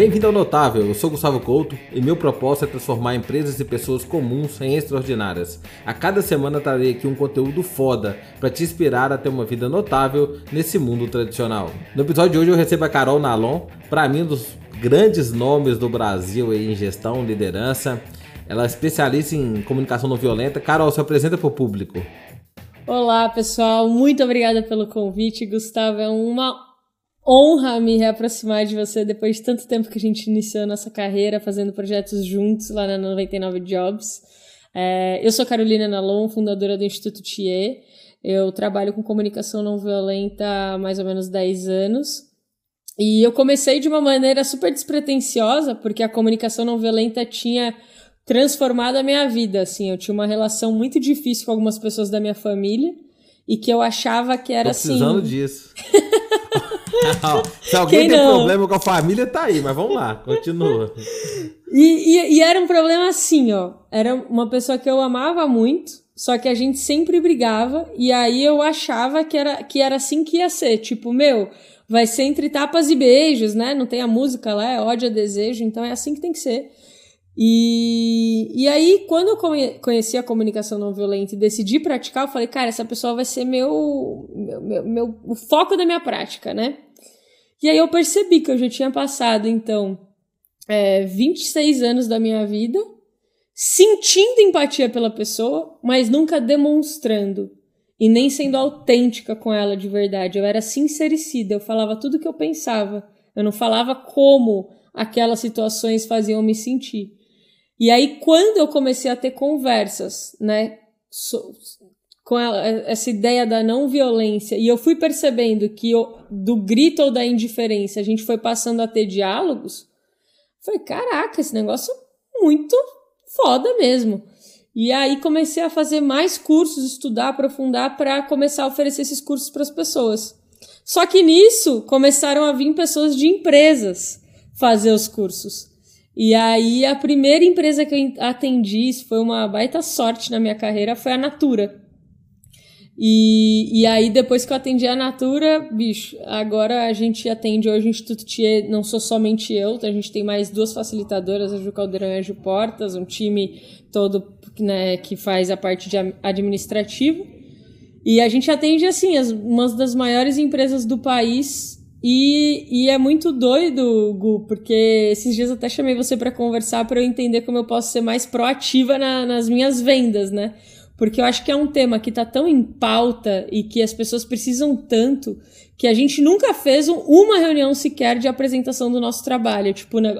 Bem-vindo ao Notável, eu sou Gustavo Couto e meu propósito é transformar empresas e pessoas comuns em extraordinárias. A cada semana trarei aqui um conteúdo foda para te inspirar a ter uma vida notável nesse mundo tradicional. No episódio de hoje eu recebo a Carol Nalon, para mim um dos grandes nomes do Brasil em gestão, liderança. Ela é especialista em comunicação não violenta. Carol, se apresenta para o público. Olá, pessoal. Muito obrigada pelo convite, Gustavo. É uma honra me reaproximar de você depois de tanto tempo que a gente iniciou nossa carreira fazendo projetos juntos lá na 99 Jobs. É, eu sou Carolina Nalon, fundadora do Instituto TIE. Eu trabalho com comunicação não violenta há mais ou menos 10 anos. E eu comecei de uma maneira super despretensiosa, porque a comunicação não violenta tinha transformado a minha vida, assim. Eu tinha uma relação muito difícil com algumas pessoas da minha família e que eu achava que era Tô precisando assim. disso. Se alguém tem problema com a família, tá aí, mas vamos lá, continua. E, e, e, era um problema assim, ó. Era uma pessoa que eu amava muito, só que a gente sempre brigava, e aí eu achava que era, que era assim que ia ser. Tipo, meu, vai ser entre tapas e beijos, né? Não tem a música lá, é ódio a desejo, então é assim que tem que ser. E, e aí, quando eu conheci a comunicação não violenta e decidi praticar, eu falei, cara, essa pessoa vai ser meu, meu, meu, meu o foco da minha prática, né? E aí eu percebi que eu já tinha passado, então, é, 26 anos da minha vida sentindo empatia pela pessoa, mas nunca demonstrando e nem sendo autêntica com ela de verdade. Eu era sincericida, eu falava tudo o que eu pensava. Eu não falava como aquelas situações faziam me sentir. E aí, quando eu comecei a ter conversas, né, com a, essa ideia da não violência, e eu fui percebendo que eu, do grito ou da indiferença a gente foi passando a ter diálogos, falei, caraca, esse negócio é muito foda mesmo. E aí comecei a fazer mais cursos, estudar, aprofundar para começar a oferecer esses cursos para as pessoas. Só que nisso começaram a vir pessoas de empresas fazer os cursos. E aí a primeira empresa que eu atendi, isso foi uma baita sorte na minha carreira, foi a Natura. E, e aí, depois que eu atendi a Natura, bicho, agora a gente atende hoje o Instituto Thier, não sou somente eu, a gente tem mais duas facilitadoras, a Ju Caldeirão e a Ju Portas, um time todo né, que faz a parte de administrativo. E a gente atende, assim, as, uma das maiores empresas do país e, e, é muito doido, Gu, porque esses dias até chamei você para conversar para eu entender como eu posso ser mais proativa na, nas minhas vendas, né? Porque eu acho que é um tema que está tão em pauta e que as pessoas precisam tanto que a gente nunca fez um, uma reunião sequer de apresentação do nosso trabalho, tipo, né,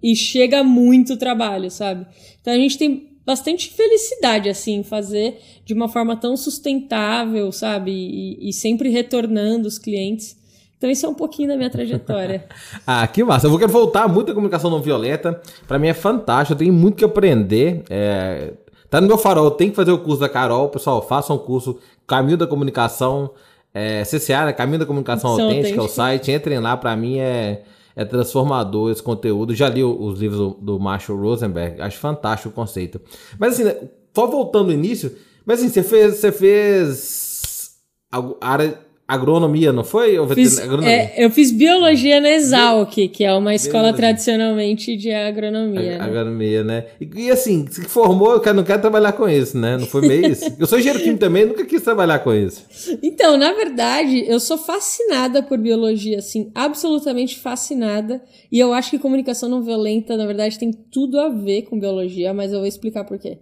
e chega muito trabalho, sabe? Então a gente tem bastante felicidade, assim, fazer de uma forma tão sustentável, sabe? E, e sempre retornando os clientes. Então isso é um pouquinho da minha trajetória. ah, que massa. Eu vou querer voltar muito à comunicação não violenta. Para mim é fantástico, eu tenho muito que aprender. É... Tá no meu farol, tem que fazer o curso da Carol. Pessoal, façam um curso Caminho da Comunicação, é, CCA, né? Caminho da Comunicação Autêntica, é o site. Entrem lá, para mim é, é transformador esse conteúdo. Já li os livros do, do Marshall Rosenberg, acho fantástico o conceito. Mas assim, né, só voltando no início, mas assim, você fez, você fez a área agronomia, não foi? Fiz, é, eu fiz biologia na Exalc, que é uma escola biologia. tradicionalmente de agronomia. A, né? Agronomia, né? E, e, assim, se formou, eu não quero trabalhar com isso, né? Não foi meio isso. Eu sou engenheiro químico também, nunca quis trabalhar com isso. Então, na verdade, eu sou fascinada por biologia, assim, absolutamente fascinada. E eu acho que comunicação não violenta, na verdade, tem tudo a ver com biologia, mas eu vou explicar por quê.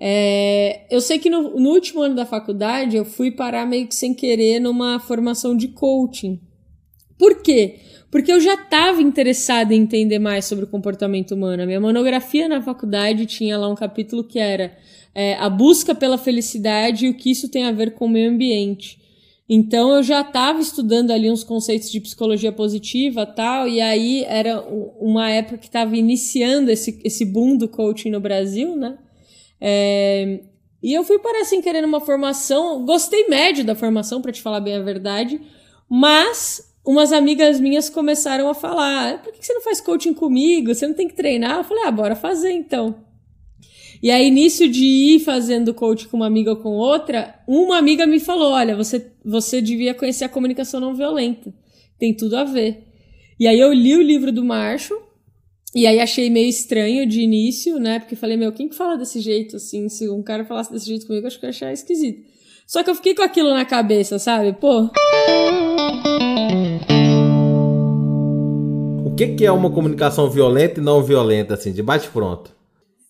É, eu sei que no, no, último ano da faculdade eu fui parar meio que sem querer numa formação de coaching. Por quê? Porque eu já estava interessada em entender mais sobre o comportamento humano. A minha monografia na faculdade tinha lá um capítulo que era é, a busca pela felicidade e o que isso tem a ver com o meio ambiente. Então eu já estava estudando ali uns conceitos de psicologia positiva tal, e aí era uma época que estava iniciando esse, esse boom do coaching no Brasil, né? É, e eu fui parar sem querer numa formação, gostei médio da formação, para te falar bem a verdade, mas umas amigas minhas começaram a falar: ah, por que você não faz coaching comigo? Você não tem que treinar? Eu falei: ah, bora fazer então. E aí, início de ir fazendo coaching com uma amiga ou com outra, uma amiga me falou: olha, você, você devia conhecer a comunicação não violenta. Tem tudo a ver. E aí eu li o livro do Marshall E aí achei meio estranho de início, né? Porque falei, meu, quem que fala desse jeito, assim? Se um cara falasse desse jeito comigo, acho que eu ia achar esquisito. Só que eu fiquei com aquilo na cabeça, sabe? Pô. O que, que é uma comunicação violenta e não violenta, assim, de bate-pronto?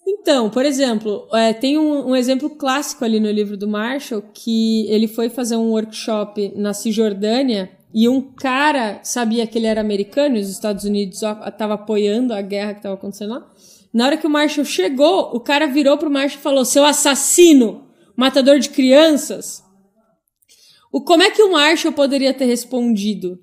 Então, por exemplo, é, tem um, um, exemplo clássico ali no livro do Marshall que ele foi fazer um workshop na Cisjordânia e um cara sabia que ele era americano e os Estados Unidos estavam apoiando a guerra que estava acontecendo lá. Na hora que o Marshall chegou, o cara virou pro Marshall e falou: Seu assassino, matador de crianças. O, como é que o Marshall poderia ter respondido?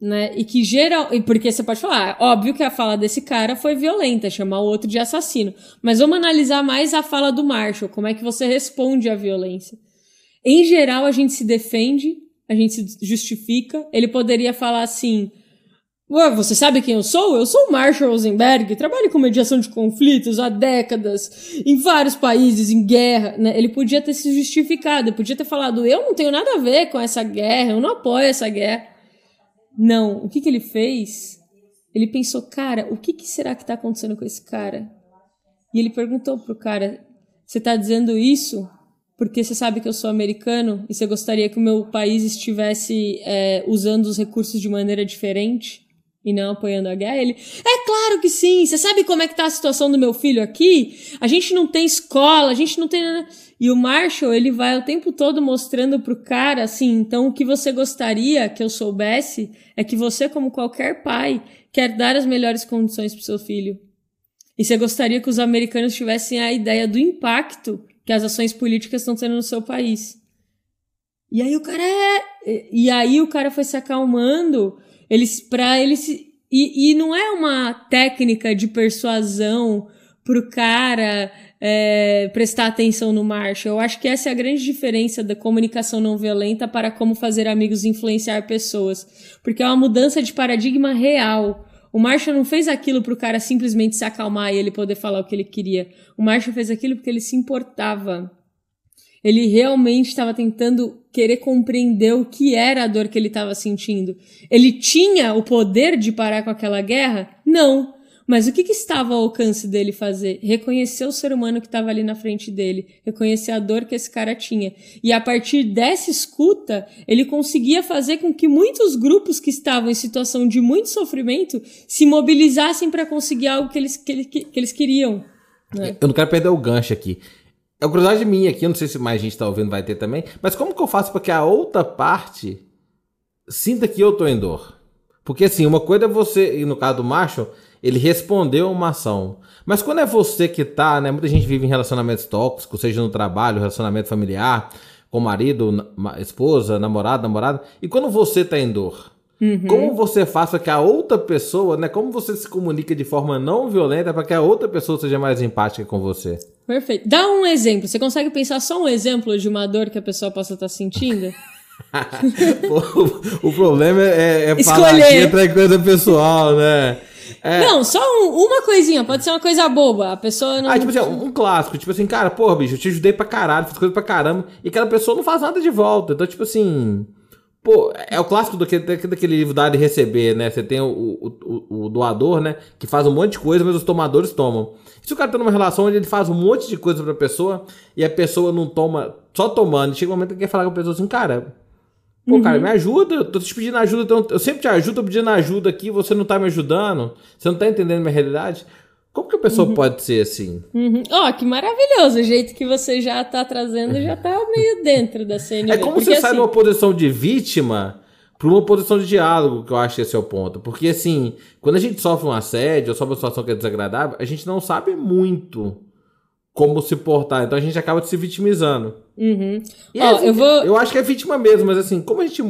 Né? E que geral. Porque você pode falar, óbvio que a fala desse cara foi violenta, chamar o outro de assassino. Mas vamos analisar mais a fala do Marshall, como é que você responde à violência. Em geral, a gente se defende, a gente se justifica. Ele poderia falar assim: você sabe quem eu sou? Eu sou o Marshall Rosenberg, trabalho com mediação de conflitos há décadas, em vários países, em guerra. Né? Ele podia ter se justificado, podia ter falado: eu não tenho nada a ver com essa guerra, eu não apoio essa guerra. Não, o que, que ele fez? Ele pensou, cara, o que, que será que está acontecendo com esse cara? E ele perguntou pro cara: Você está dizendo isso porque você sabe que eu sou americano e você gostaria que o meu país estivesse é, usando os recursos de maneira diferente? e não apoiando a guerra? Ele, é claro que sim, você sabe como é que tá a situação do meu filho aqui? A gente não tem escola, a gente não tem. E o Marshall, ele vai o tempo todo mostrando pro cara, assim, então o que você gostaria que eu soubesse é que você, como qualquer pai, quer dar as melhores condições pro seu filho. E você gostaria que os americanos tivessem a ideia do impacto que as ações políticas estão tendo no seu país. E aí o cara é... E aí o cara foi se acalmando eles, pra eles. E, e não é uma técnica de persuasão pro cara é, prestar atenção no Marshall. Eu acho que essa é a grande diferença da comunicação não violenta para como fazer amigos influenciar pessoas. Porque é uma mudança de paradigma real. O Marshall não fez aquilo para o cara simplesmente se acalmar e ele poder falar o que ele queria. O Marshall fez aquilo porque ele se importava. Ele realmente estava tentando querer compreender o que era a dor que ele estava sentindo. Ele tinha o poder de parar com aquela guerra? Não. Mas o que, que estava ao alcance dele fazer? Reconhecer o ser humano que estava ali na frente dele, reconhecer a dor que esse cara tinha. E a partir dessa escuta, ele conseguia fazer com que muitos grupos que estavam em situação de muito sofrimento se mobilizassem para conseguir algo que eles, que, que, que eles queriam. Né? Eu não quero perder o gancho aqui. É uma curiosidade minha aqui, eu não sei se mais gente tá ouvindo vai ter também, mas como que eu faço para que a outra parte sinta que eu tô em dor? Porque assim, uma coisa é você, e no caso do macho, ele respondeu uma ação. Mas quando é você que tá, né? Muita gente vive em relacionamentos tóxicos, seja no trabalho, relacionamento familiar, com marido, esposa, namorado, namorada. E quando você tá em dor, Uhum. Como você faz para que a outra pessoa, né? Como você se comunica de forma não violenta para que a outra pessoa seja mais empática com você? Perfeito. Dá um exemplo. Você consegue pensar só um exemplo de uma dor que a pessoa possa estar sentindo? o, o, problema é, é falar que entra coisa pessoal, né? É. Não, só um, uma coisinha, pode ser uma coisa boba. A pessoa não. Ah, tipo assim, um, clássico, tipo assim, cara, porra, bicho, eu te ajudei pra caralho, fiz coisa pra caramba, e aquela pessoa não faz nada de volta. Então, tipo assim. Pô, é o clássico do que, daquele livro dar e receber, né? Você tem o, o, o, o, doador, né? Que faz um monte de coisa, mas os tomadores tomam. E se o cara tá numa relação onde ele faz um monte de coisa pra pessoa e a pessoa não toma, só tomando, chega um momento que quer falar com a pessoa assim, cara, pô, uhum. cara, me ajuda, eu tô te pedindo ajuda, então, eu sempre te ajudo, tô pedindo ajuda aqui, você não tá me ajudando, você não tá entendendo minha realidade. Como que a pessoa uhum. pode ser assim? Uhum. Ó, oh, que maravilhoso. O jeito que você já tá trazendo já tá meio dentro da cena. É como Porque, você assim... sai de uma posição de vítima para uma posição de diálogo, que eu acho que esse é o ponto. Porque, assim, quando a gente sofre um assédio ou sofre uma situação que é desagradável, a gente não sabe muito como se portar. Então a gente acaba se vitimizando. Uhum. E, oh, assim, eu, vou... eu acho que é vítima mesmo, mas assim, como a gente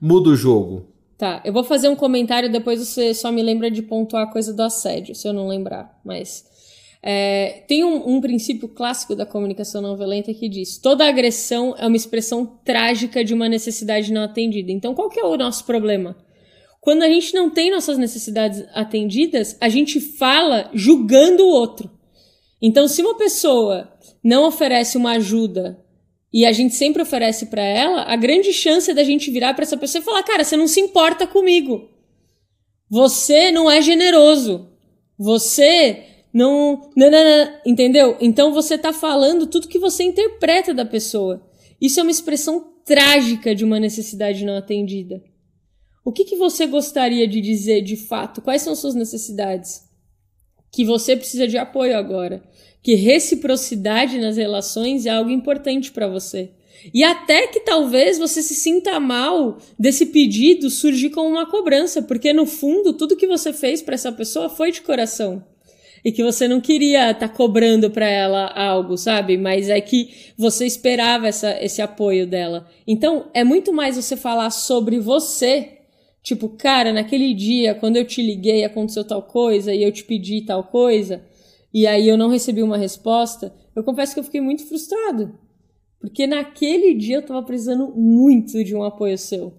muda o jogo? Tá, eu vou fazer um comentário, depois você só me lembra de pontuar a coisa do assédio, se eu não lembrar. Mas é, tem um, um, princípio clássico da comunicação não violenta que diz: toda agressão é uma expressão trágica de uma necessidade não atendida. Então, qual que é o nosso problema? Quando a gente não tem nossas necessidades atendidas, a gente fala julgando o outro. Então, se uma pessoa não oferece uma ajuda e a gente sempre oferece para ela, a grande chance é da gente virar para essa pessoa e falar: "Cara, você não se importa comigo. Você não é generoso. Você não, não, não, não, entendeu? Então você tá falando tudo que você interpreta da pessoa. Isso é uma expressão trágica de uma necessidade não atendida. O que, que você gostaria de dizer de fato? Quais são suas necessidades? Que você precisa de apoio agora. Que reciprocidade nas relações é algo importante para você. E até que talvez você se sinta mal desse pedido surgir como uma cobrança, porque no fundo tudo que você fez para essa pessoa foi de coração e que você não queria estar tá cobrando para ela algo, sabe? Mas é que você esperava essa, esse apoio dela. Então, é muito mais você falar sobre você. Tipo, cara, naquele dia, quando eu te liguei, aconteceu tal coisa e eu te pedi tal coisa, e aí eu não recebi uma resposta. Eu confesso que eu fiquei muito frustrado. Porque naquele dia eu tava precisando muito de um apoio seu.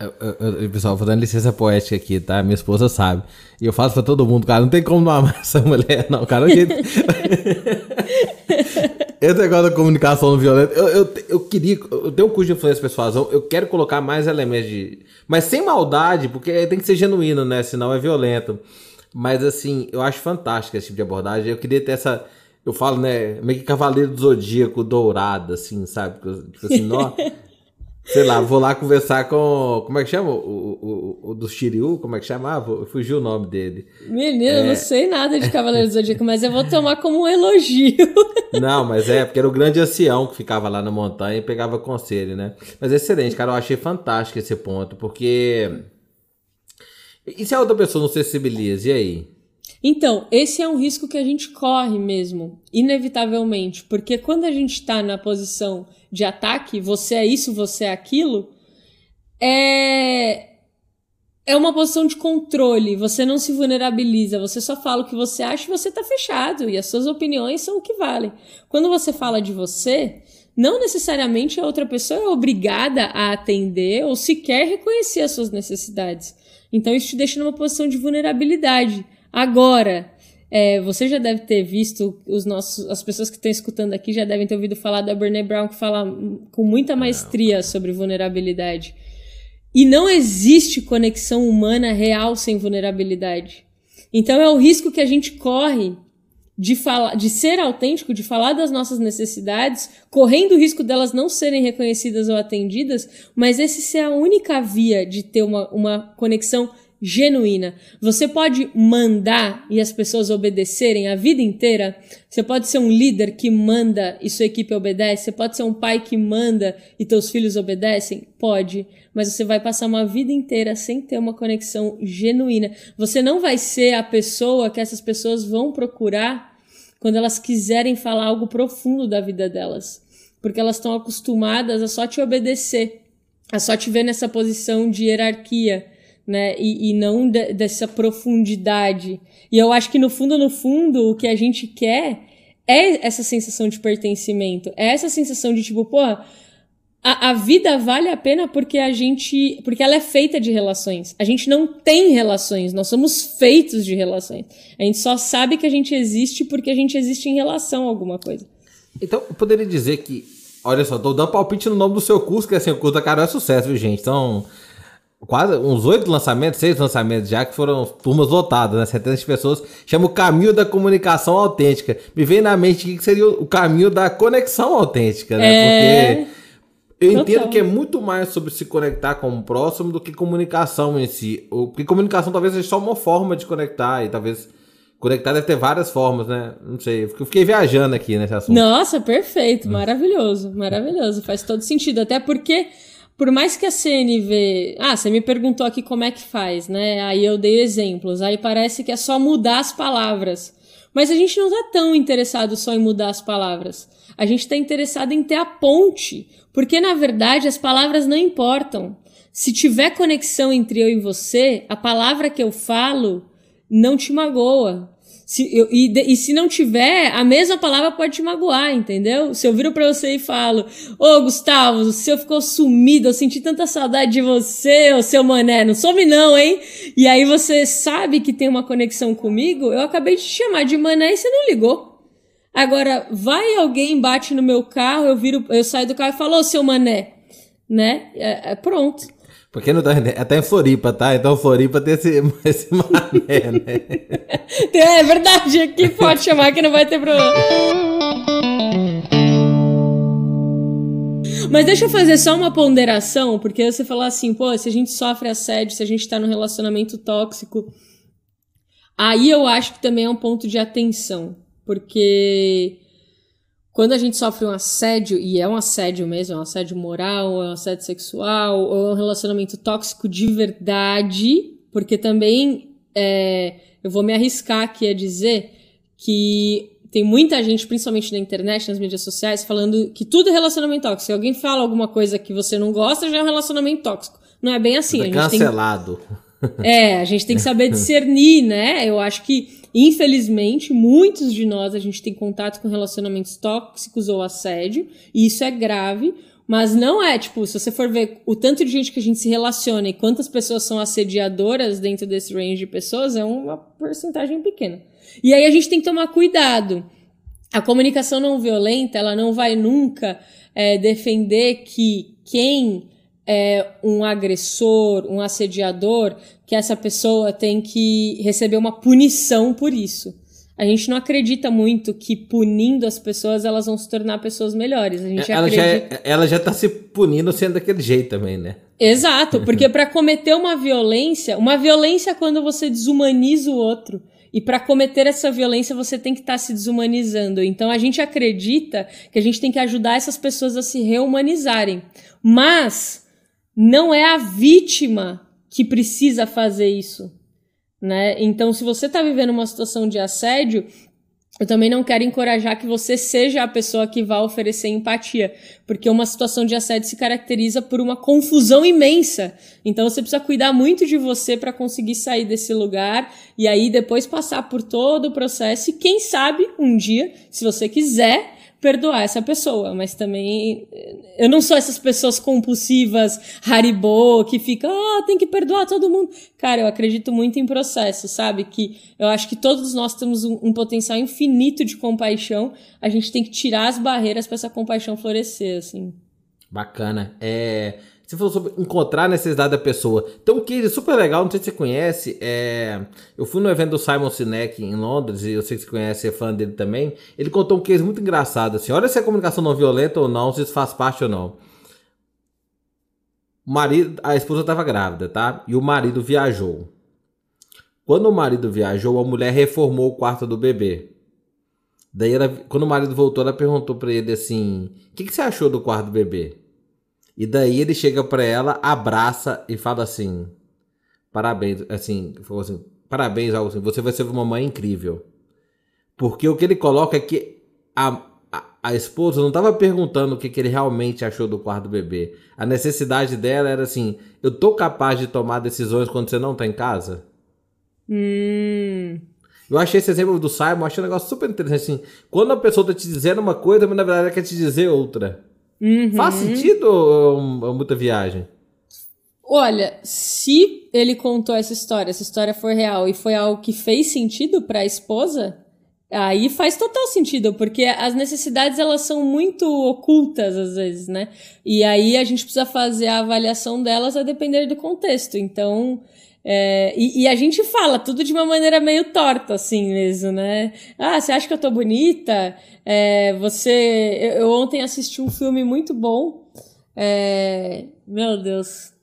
Eu, eu, eu, pessoal, vou dando licença poética aqui, tá? Minha esposa sabe. E eu faço pra todo mundo, cara, não tem como não amar essa mulher, não, cara. Esse negócio da comunicação não violenta, eu, eu, eu queria. Eu tenho um curso de influência persuasão, eu quero colocar mais elementos de. Mas sem maldade, porque tem que ser genuíno, né? Senão é violento. Mas assim, eu acho fantástico esse tipo de abordagem. Eu queria ter essa. Eu falo, né? Meio que cavaleiro do zodíaco dourado, assim, sabe? Tipo assim, nó. Sei lá, vou lá conversar com. Como é que chama? O, o, o do Shiryu? Como é que chamava? Fugiu o nome dele. Menino, é... eu não sei nada de Cavaleiro do Zodíaco, mas eu vou tomar como um elogio. Não, mas é, porque era o grande ancião que ficava lá na montanha e pegava conselho, né? Mas é excelente, cara. Eu achei fantástico esse ponto, porque. E se a outra pessoa não sensibiliza? E aí? Então, esse é um risco que a gente corre mesmo, inevitavelmente, porque quando a gente está na posição de ataque, você é isso, você é aquilo, é é uma posição de controle, você não se vulnerabiliza, você só fala o que você acha e você está fechado, e as suas opiniões são o que valem. Quando você fala de você, não necessariamente a outra pessoa é obrigada a atender ou sequer reconhecer as suas necessidades. Então isso te deixa numa posição de vulnerabilidade. Agora, é, você já deve ter visto, os nossos, as pessoas que estão escutando aqui já devem ter ouvido falar da Brené Brown, que fala com muita maestria sobre vulnerabilidade. E não existe conexão humana real sem vulnerabilidade. Então é o risco que a gente corre de falar, de ser autêntico, de falar das nossas necessidades, correndo o risco delas não serem reconhecidas ou atendidas, mas esse ser a única via de ter uma, uma conexão genuína. Você pode mandar e as pessoas obedecerem a vida inteira. Você pode ser um líder que manda e sua equipe obedece. Você pode ser um pai que manda e teus filhos obedecem. Pode, mas você vai passar uma vida inteira sem ter uma conexão genuína. Você não vai ser a pessoa que essas pessoas vão procurar quando elas quiserem falar algo profundo da vida delas, porque elas estão acostumadas a só te obedecer, a só te ver nessa posição de hierarquia né? E, e não de, dessa profundidade. E eu acho que no fundo, no fundo, o que a gente quer é essa sensação de pertencimento. É essa sensação de tipo, pô, a, a vida vale a pena porque a gente. Porque ela é feita de relações. A gente não tem relações, nós somos feitos de relações. A gente só sabe que a gente existe porque a gente existe em relação a alguma coisa. Então, eu poderia dizer que. Olha só, tô dando palpite no nome do seu curso, que assim, o curso da Carol é sucesso, viu, gente? Então, quase uns oito lançamentos, seis lançamentos já, que foram turmas lotadas, né? 70 pessoas. Chama o caminho da comunicação autêntica. Me vem na mente que seria o caminho da conexão autêntica, né? É... Porque eu Total. entendo que é muito mais sobre se conectar com o próximo do que comunicação em si. Porque comunicação talvez seja só uma forma de conectar e talvez. Conectar deve ter várias formas, né? Não sei. Eu fiquei viajando aqui nesse assunto. Nossa, perfeito. Maravilhoso. Maravilhoso. Faz todo sentido. Até porque por mais que a CNV. Ah, você me perguntou aqui como é que faz, né? Aí eu dei exemplos. Aí parece que é só mudar as palavras. Mas a gente não está tão interessado só em mudar as palavras. A gente está interessado em ter a ponte. Porque, na verdade, as palavras não importam. Se tiver conexão entre eu e você, a palavra que eu falo não te magoa. Se, eu, e, e, se não tiver, a mesma palavra pode te magoar, entendeu? Se eu viro pra você e falo, ô Gustavo, o seu ficou sumido, eu senti tanta saudade de você, ô seu mané, não some não, hein? E aí você sabe que tem uma conexão comigo, eu acabei de te chamar de mané e você não ligou. Agora, vai alguém, bate no meu carro, eu viro, eu saio do carro e falo, ô seu mané, né? É, é, pronto. Porque não tá, até em Floripa, tá? Então Floripa tem esse, esse mané, né? É verdade, aqui pode chamar que não vai ter problema. Mas deixa eu fazer só uma ponderação, porque você falou assim, pô, se a gente sofre assédio, se a gente tá num relacionamento tóxico, aí eu acho que também é um ponto de atenção, porque quando a gente sofre um assédio, e é um assédio mesmo, é um assédio moral, é um assédio sexual, ou é um relacionamento tóxico de verdade, porque também é, eu vou me arriscar aqui a dizer que tem muita gente, principalmente na internet, nas mídias sociais, falando que tudo é relacionamento tóxico. Se alguém fala alguma coisa que você não gosta, já é um relacionamento tóxico. Não é bem assim. Tá cancelado. Tem... É, a gente tem que saber discernir, né? Eu acho que, infelizmente, muitos de nós a gente tem contato com relacionamentos tóxicos ou assédio, e isso é grave. Mas não é, tipo, se você for ver o tanto de gente que a gente se relaciona e quantas pessoas são assediadoras dentro desse range de pessoas, é uma porcentagem pequena. E aí a gente tem que tomar cuidado. A comunicação não violenta, ela não vai nunca é, defender que quem é um agressor, um assediador, que essa pessoa tem que receber uma punição por isso. A gente não acredita muito que punindo as pessoas elas vão se tornar pessoas melhores. A gente ela, acredita... já, é, ela já tá se punindo sendo daquele jeito também, né? Exato, porque para cometer uma violência, uma violência é quando você desumaniza o outro. E para cometer essa violência, você tem que estar tá se desumanizando. Então a gente acredita que a gente tem que ajudar essas pessoas a se rehumanizarem. Mas não é a vítima que precisa fazer isso. Né? Então, se você está vivendo uma situação de assédio, eu também não quero encorajar que você seja a pessoa que vá oferecer empatia, porque uma situação de assédio se caracteriza por uma confusão imensa. Então você precisa cuidar muito de você para conseguir sair desse lugar e aí depois passar por todo o processo e quem sabe um dia, se você quiser, perdoar essa pessoa, mas também eu não sou essas pessoas compulsivas, haribô, que fica, ah, tem que perdoar todo mundo. Cara, eu acredito muito em processo, sabe? Que eu acho que todos nós temos um, um potencial infinito de compaixão, a gente tem que tirar as barreiras para essa compaixão florescer, assim. Bacana. É, você falou sobre encontrar a necessidade da pessoa. Tem um case super legal, não sei se você conhece. É... Eu fui no evento do Simon Sinek em Londres, e eu sei que você conhece, é fã dele também. Ele contou um case muito engraçado, assim. Olha se é comunicação não violenta ou não, se isso faz parte ou não. O marido, a esposa estava grávida, tá? E o marido viajou. Quando o marido viajou, a mulher reformou o quarto do bebê. Daí, ela, quando o marido voltou, ela perguntou para ele assim: O que, que você achou do quarto do bebê? E daí ele chega para ela, abraça e fala assim: Parabéns, assim, falou assim, parabéns, algo assim, você vai ser uma mãe incrível. Porque o que ele coloca é que a, a, a esposa não estava perguntando o que, que ele realmente achou do quarto do bebê. A necessidade dela era assim: eu tô capaz de tomar decisões quando você não tá em casa? Hum. Eu achei esse exemplo do Simon, achei um negócio super interessante. Assim, quando a pessoa tá te dizendo uma coisa, mas na verdade ela quer te dizer outra. Uhum. Faz sentido ou, ou muita viagem? Olha, se ele contou essa história, essa história foi real e foi algo que fez sentido para a esposa, aí faz total sentido, porque as necessidades elas são muito ocultas às vezes, né? E aí a gente precisa fazer a avaliação delas a depender do contexto. Então, é, e, e, a gente fala tudo de uma maneira meio torta, assim mesmo, né? Ah, você acha que eu tô bonita? É, você. Eu, eu, ontem assisti um filme muito bom. É, meu Deus.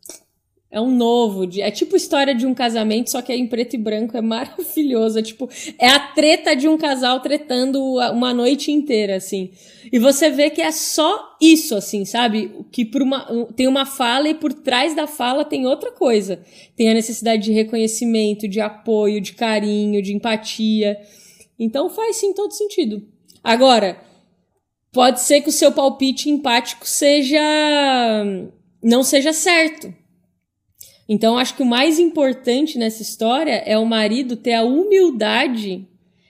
É um novo. É tipo história de um casamento, só que é em preto e branco. É maravilhoso. É tipo. É a treta de um casal tretando uma noite inteira, assim. E você vê que é só isso, assim, sabe? Que por uma, tem uma fala e por trás da fala tem outra coisa. Tem a necessidade de reconhecimento, de apoio, de carinho, de empatia. Então faz sim todo sentido. Agora, pode ser que o seu palpite empático seja. não seja certo. Então, acho que o mais importante nessa história é o marido ter a humildade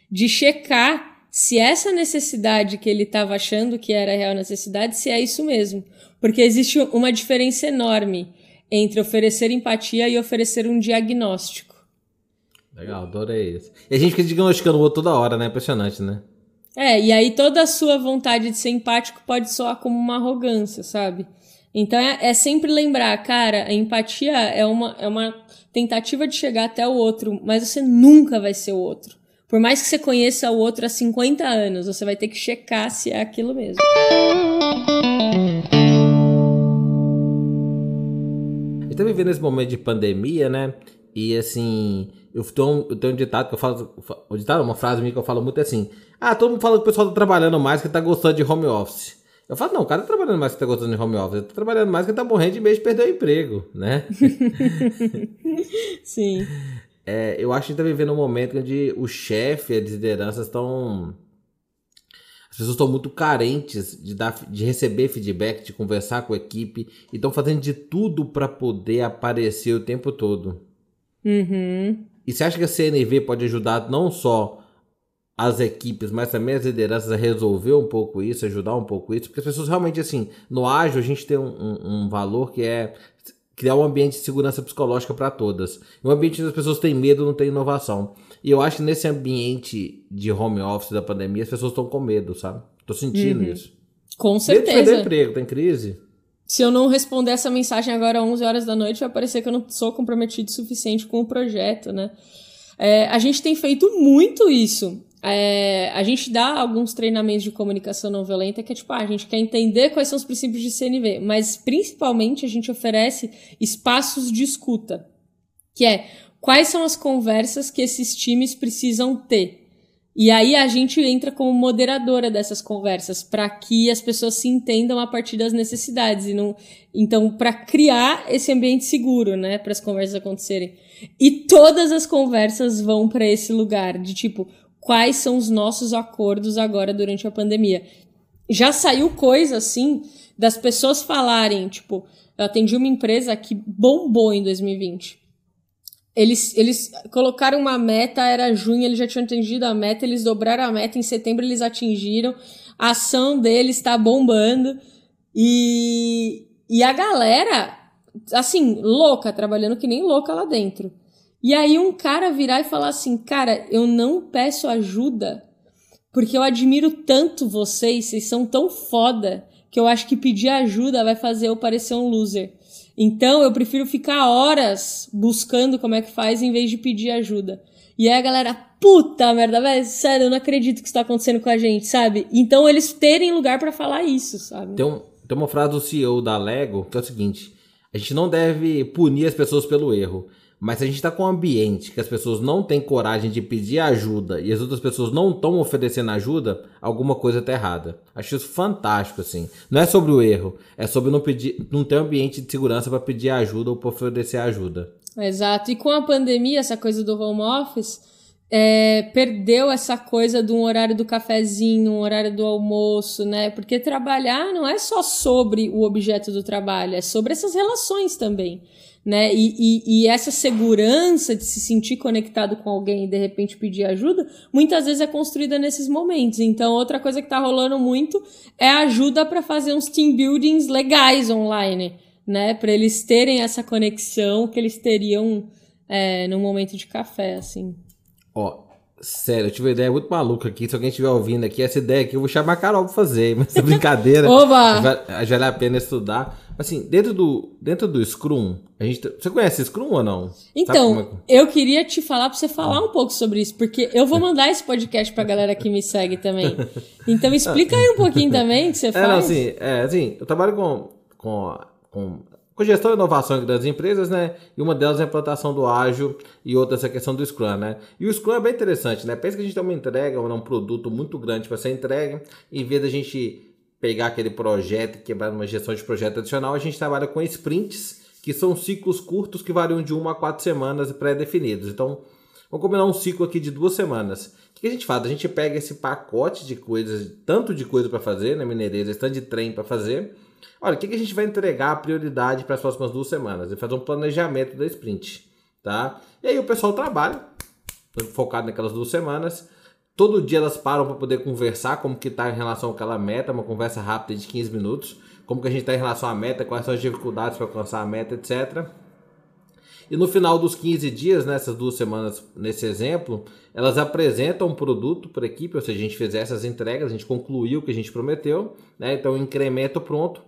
de checar se essa necessidade que ele estava achando que era a real necessidade, se é isso mesmo. Porque existe uma diferença enorme entre oferecer empatia e oferecer um diagnóstico. Legal, adorei isso. E a gente fica diagnosticando o outro toda hora, né? Impressionante, né? É, e aí toda a sua vontade de ser empático pode soar como uma arrogância, sabe? Então é, é, sempre lembrar, cara, a empatia é uma, é uma tentativa de chegar até o outro, mas você nunca vai ser o outro. Por mais que você conheça o outro há 50 anos, você vai ter que checar se é aquilo mesmo. Gente tá vivendo esse momento de pandemia, né? E assim, eu tenho, eu tenho um ditado que eu falo. Um ditado, uma frase minha que eu falo muito é assim: Ah, todo mundo fala que o pessoal tá trabalhando mais, que tá gostando de home office. Eu falo, não, o cara tá trabalhando mais que tá gostando de home office. Ele tá trabalhando mais que tá morrendo de medo de perder o emprego, né? Sim. É, eu acho que a gente tá vivendo um momento onde o chefe e as lideranças estão. As pessoas estão muito carentes de, dar, de receber feedback, de conversar com a equipe e estão fazendo de tudo para poder aparecer o tempo todo. Uhum. E você acha que a CNV pode ajudar não só as equipes, mas também as lideranças a resolver um pouco isso, ajudar um pouco isso, porque as pessoas realmente, assim, no ágil a gente tem um, um, um valor que é criar um ambiente de segurança psicológica para todas. Um ambiente onde as pessoas têm medo, não tem inovação. E eu acho que nesse ambiente de home office da pandemia, as pessoas estão com medo, sabe? Tô sentindo uhum. isso. Com certeza. Medo emprego, tem crise. Se eu não responder essa mensagem agora às 11 horas da noite, vai parecer que eu não sou comprometido o suficiente com o projeto, né? É, a gente tem feito muito isso. É, a gente dá alguns treinamentos de comunicação não violenta que é tipo, ah, a gente quer entender quais são os princípios de CNV, mas principalmente a gente oferece espaços de escuta, que é quais são as conversas que esses times precisam ter. E aí a gente entra como moderadora dessas conversas para que as pessoas se entendam a partir das necessidades e não então para criar esse ambiente seguro, né, para as conversas acontecerem. E todas as conversas vão para esse lugar de tipo, quais são os nossos acordos agora durante a pandemia. Já saiu coisa assim das pessoas falarem, tipo, eu atendi uma empresa que bombou em 2020. Eles, eles colocaram uma meta, era junho, eles já tinham atingido a meta, eles dobraram a meta, em setembro eles atingiram, a ação deles está bombando. E, e a galera, assim, louca, trabalhando que nem louca lá dentro. E aí um cara virar e falar assim, cara, eu não peço ajuda porque eu admiro tanto vocês, vocês são tão foda que eu acho que pedir ajuda vai fazer eu parecer um loser. Então eu prefiro ficar horas buscando como é que faz em vez de pedir ajuda. E aí a galera, puta merda, velho, sério, eu não acredito que isso tá acontecendo com a gente, sabe? Então eles terem lugar para falar isso, sabe? Tem, um, tem uma frase do CEO da Lego que é o seguinte: a gente não deve punir as pessoas pelo erro. Mas se a gente está com um ambiente que as pessoas não têm coragem de pedir ajuda e as outras pessoas não estão oferecendo ajuda, alguma coisa está errada. Acho isso fantástico, assim. Não é sobre o erro, é sobre não, pedir, não ter um ambiente de segurança para pedir ajuda ou para oferecer ajuda. Exato. E com a pandemia, essa coisa do home office, é, perdeu essa coisa de um horário do cafezinho, um horário do almoço, né? Porque trabalhar não é só sobre o objeto do trabalho, é sobre essas relações também né? E, e, e, essa segurança de se sentir conectado com alguém e de repente pedir ajuda, muitas vezes é construída nesses momentos. Então, outra coisa que está rolando muito é ajuda para fazer uns team buildings legais online, né? Para eles terem essa conexão que eles teriam é, no momento de café, assim. Ó, Sério, eu tive uma ideia muito maluca aqui. Se alguém estiver ouvindo aqui, essa ideia aqui, eu vou chamar a Carol pra fazer. Mas é brincadeira. Oba! Já, já vale a pena estudar. Assim, dentro do, dentro do Scrum, a gente. Você conhece Scrum ou não? Então, é... eu queria te falar pra você falar ah. um pouco sobre isso, porque eu vou mandar esse podcast pra galera que me segue também. Então, explica aí um pouquinho também que você faz. É, não, assim, é, assim, eu trabalho com, com, com com gestão e inovação das empresas, né? E uma delas é a implantação do ágil e outra essa questão do Scrum, né? E o Scrum é bem interessante, né? Pensa que a gente tem uma entrega, um produto muito grande para ser entregue, em vez da gente pegar aquele projeto e quebrar uma gestão de projeto adicional, a gente trabalha com sprints, que são ciclos curtos que variam de uma a quatro semanas pré-definidos. Então, vamos combinar um ciclo aqui de duas semanas. O que a gente faz? A gente pega esse pacote de coisas, tanto de coisa para fazer, né, Mineireza, tanto de trem para fazer, Olha, o que, que a gente vai entregar a prioridade para as próximas duas semanas? E fazer um planejamento da sprint, tá? E aí o pessoal trabalha, focado naquelas duas semanas. Todo dia elas param para poder conversar como que está em relação àquela meta, uma conversa rápida de 15 minutos. Como que a gente está em relação à meta, quais são as dificuldades para alcançar a meta, etc. E no final dos 15 dias, nessas duas semanas, nesse exemplo, elas apresentam um produto para a equipe, ou seja, a gente fez essas entregas, a gente concluiu o que a gente prometeu, né? então incremento pronto.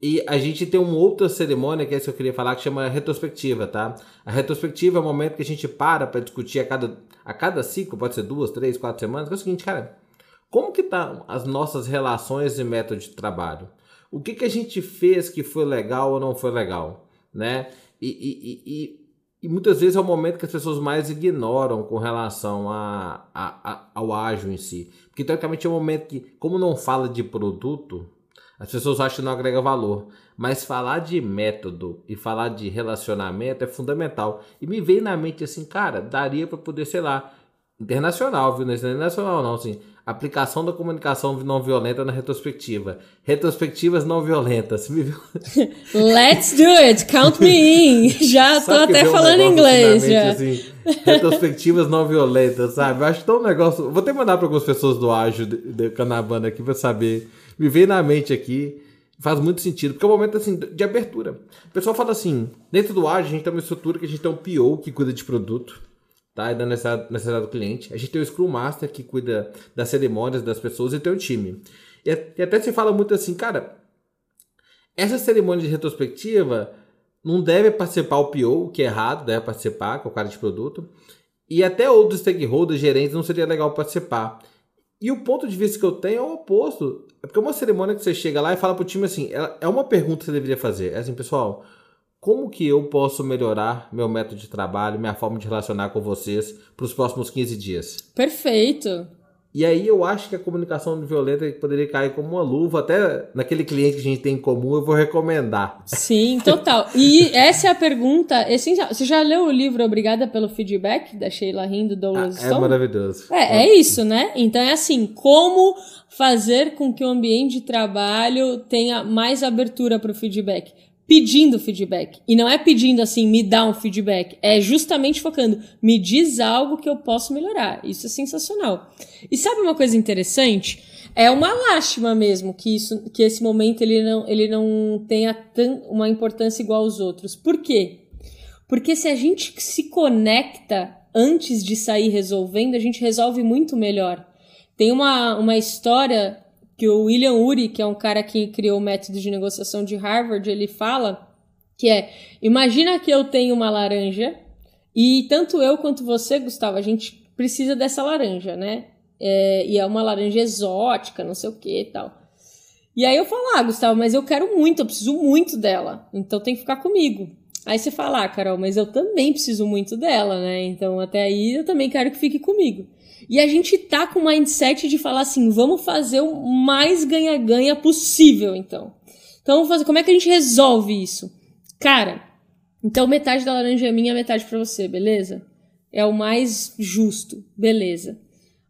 E a gente tem uma outra cerimônia, que é isso que eu queria falar, que chama retrospectiva, tá? A retrospectiva é o momento que a gente para para discutir a cada, a cada ciclo, pode ser duas, três, quatro semanas, que é o seguinte, cara, como que tá as nossas relações e método de trabalho? O que, que a gente fez que foi legal ou não foi legal, né? E, e, e, e muitas vezes é o momento que as pessoas mais ignoram com relação a, a, a, ao ágil em si. Porque, teoricamente, é um momento que, como não fala de produto, as pessoas acham que não agrega valor. Mas falar de método e falar de relacionamento é fundamental. E me veio na mente assim, cara, daria para poder, sei lá, internacional, viu? Não é nacional, não, assim. Aplicação da comunicação não violenta na retrospectiva. Retrospectivas não violentas. Let's do it! Count me in! Já tô até falando um inglês. Já. Assim, retrospectivas não violentas, sabe? Eu acho tão um negócio. Vou até mandar para algumas pessoas do Ágil de Canabana aqui para saber me veio na mente aqui. Faz muito sentido, porque é um momento assim de abertura. O pessoal fala assim: dentro do ágil, a gente tem uma estrutura que a gente tem um PO que cuida de produto, tá? E da necessidade, do cliente. A gente tem o Scrum Master que cuida das cerimônias das pessoas e tem o time. E, e até se fala muito assim, cara, essa cerimônia de retrospectiva não deve participar o PO, que é errado, deve participar, com o cara de produto. E até outros stakeholders, gerentes, não seria legal participar. E o ponto de vista que eu tenho é o oposto. É porque é uma cerimônia que você chega lá e fala pro time assim, é uma pergunta que você deveria fazer. É assim, pessoal, como que eu posso melhorar meu método de trabalho, minha forma de relacionar com vocês para os próximos 15 dias? Perfeito. E aí eu acho que a comunicação violenta poderia cair como uma luva, até naquele cliente que a gente tem em comum, eu vou recomendar. Sim, total. E essa é a pergunta essencial. Você já leu o livro Obrigada pelo Feedback, da Sheila Rindo, Douglas ah, É maravilhoso. É, é isso, né? Então é assim, como fazer com que o ambiente de trabalho tenha mais abertura para o feedback? Pedindo feedback. E não é pedindo assim, me dá um feedback. É justamente focando, me diz algo que eu posso melhorar. Isso é sensacional. E sabe uma coisa interessante? É uma lástima mesmo que isso, que esse momento ele não, ele não tenha tão, uma importância igual aos outros. Por quê? Porque se a gente se conecta antes de sair resolvendo, a gente resolve muito melhor. Tem uma, uma história que o William Uri, que é um cara que criou o método de negociação de Harvard, ele fala que é: imagina que eu tenho uma laranja e tanto eu quanto você, Gustavo, a gente precisa dessa laranja, né? É, e é uma laranja exótica, não sei o que e tal. E aí eu falo, ah, Gustavo, mas eu quero muito, eu preciso muito dela, então tem que ficar comigo. Aí você fala, ah, Carol, mas eu também preciso muito dela, né? Então até aí eu também quero que fique comigo. E a gente tá com o mindset de falar assim, vamos fazer o mais ganha-ganha possível, então. Então, vamos fazer, como é que a gente resolve isso? Cara, então metade da laranja é minha, metade para você, beleza? É o mais justo, beleza.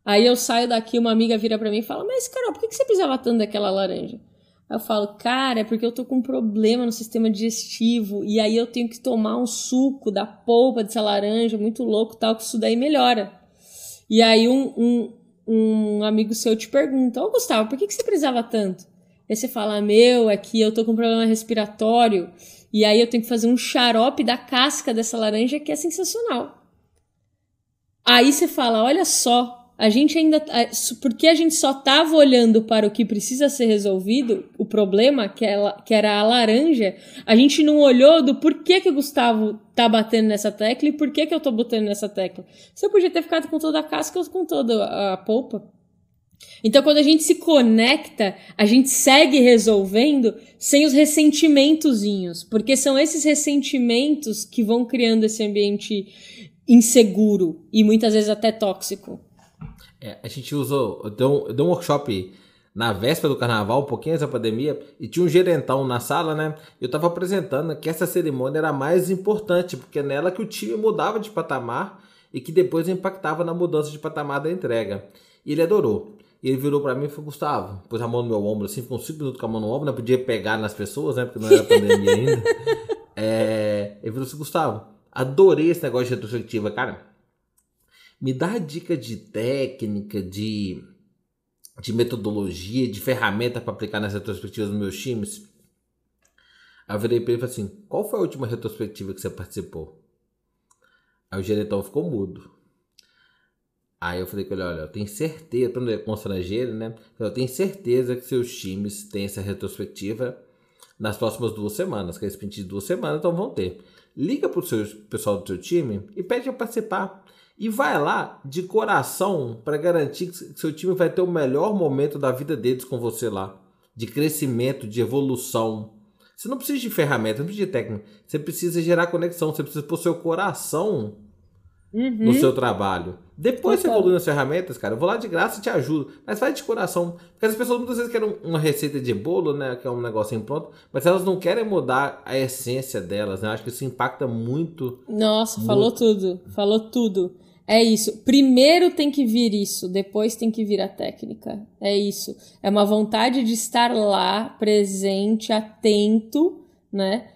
Aí eu saio daqui, uma amiga vira para mim e fala: Mas, Carol, por que você precisava tanto daquela laranja? Aí eu falo: Cara, é porque eu tô com um problema no sistema digestivo e aí eu tenho que tomar um suco da polpa dessa laranja, muito louco tal, que isso daí melhora. E aí um, um, um amigo seu te pergunta, ô oh, Gustavo, por que, que você precisava tanto? Aí você fala, meu, é que eu tô com problema respiratório e aí eu tenho que fazer um xarope da casca dessa laranja que é sensacional. Aí você fala, olha só, a gente ainda. Porque a gente só estava olhando para o que precisa ser resolvido, o problema, que era, que era a laranja, a gente não olhou do porquê que o Gustavo tá batendo nessa tecla e por que, que eu tô botando nessa tecla. Você podia ter ficado com toda a casca ou com toda a polpa. Então, quando a gente se conecta, a gente segue resolvendo sem os ressentimentozinhos, porque são esses ressentimentos que vão criando esse ambiente inseguro e muitas vezes até tóxico. É, a gente usou. Eu dei, um, eu dei um workshop na véspera do carnaval, um pouquinho antes da pandemia, e tinha um gerentão na sala, né? Eu tava apresentando que essa cerimônia era mais importante, porque é nela que o time mudava de patamar e que depois impactava na mudança de patamar da entrega. E ele adorou. E ele virou para mim e falou: Gustavo, pôs a mão no meu ombro assim, ficou uns 5 minutos com a mão no ombro, não podia pegar nas pessoas, né? Porque não era pandemia ainda. É, ele falou assim: Gustavo, adorei esse negócio de retrospectiva, cara me dá dica de técnica, de, de metodologia, de ferramenta para aplicar nas retrospectivas dos meus times. Aí eu virei para ele e falei assim: qual foi a última retrospectiva que você participou? Aí o gerentão ficou mudo. Aí eu falei com ele: olha, eu tenho certeza, para não é constrangeiro, né? Eu tenho certeza que seus times têm essa retrospectiva, nas próximas duas semanas, que é sprint de duas semanas, então vão ter. Liga para o pessoal do seu time e pede para participar. E vai lá de coração para garantir que seu time vai ter o melhor momento da vida deles com você lá. De crescimento, de evolução. Você não precisa de ferramenta, não precisa de técnica. Você precisa gerar conexão, você precisa pôr seu coração uhum. no seu trabalho. Depois Total. você evolui nas ferramentas, cara. Eu vou lá de graça e te ajudo. Mas faz de coração. Porque as pessoas muitas vezes querem uma receita de bolo, né? Que é um negócio pronto. Mas elas não querem mudar a essência delas, né? Eu acho que isso impacta muito. Nossa, muito. falou tudo. Falou tudo. É isso. Primeiro tem que vir isso, depois tem que vir a técnica. É isso. É uma vontade de estar lá, presente, atento, né?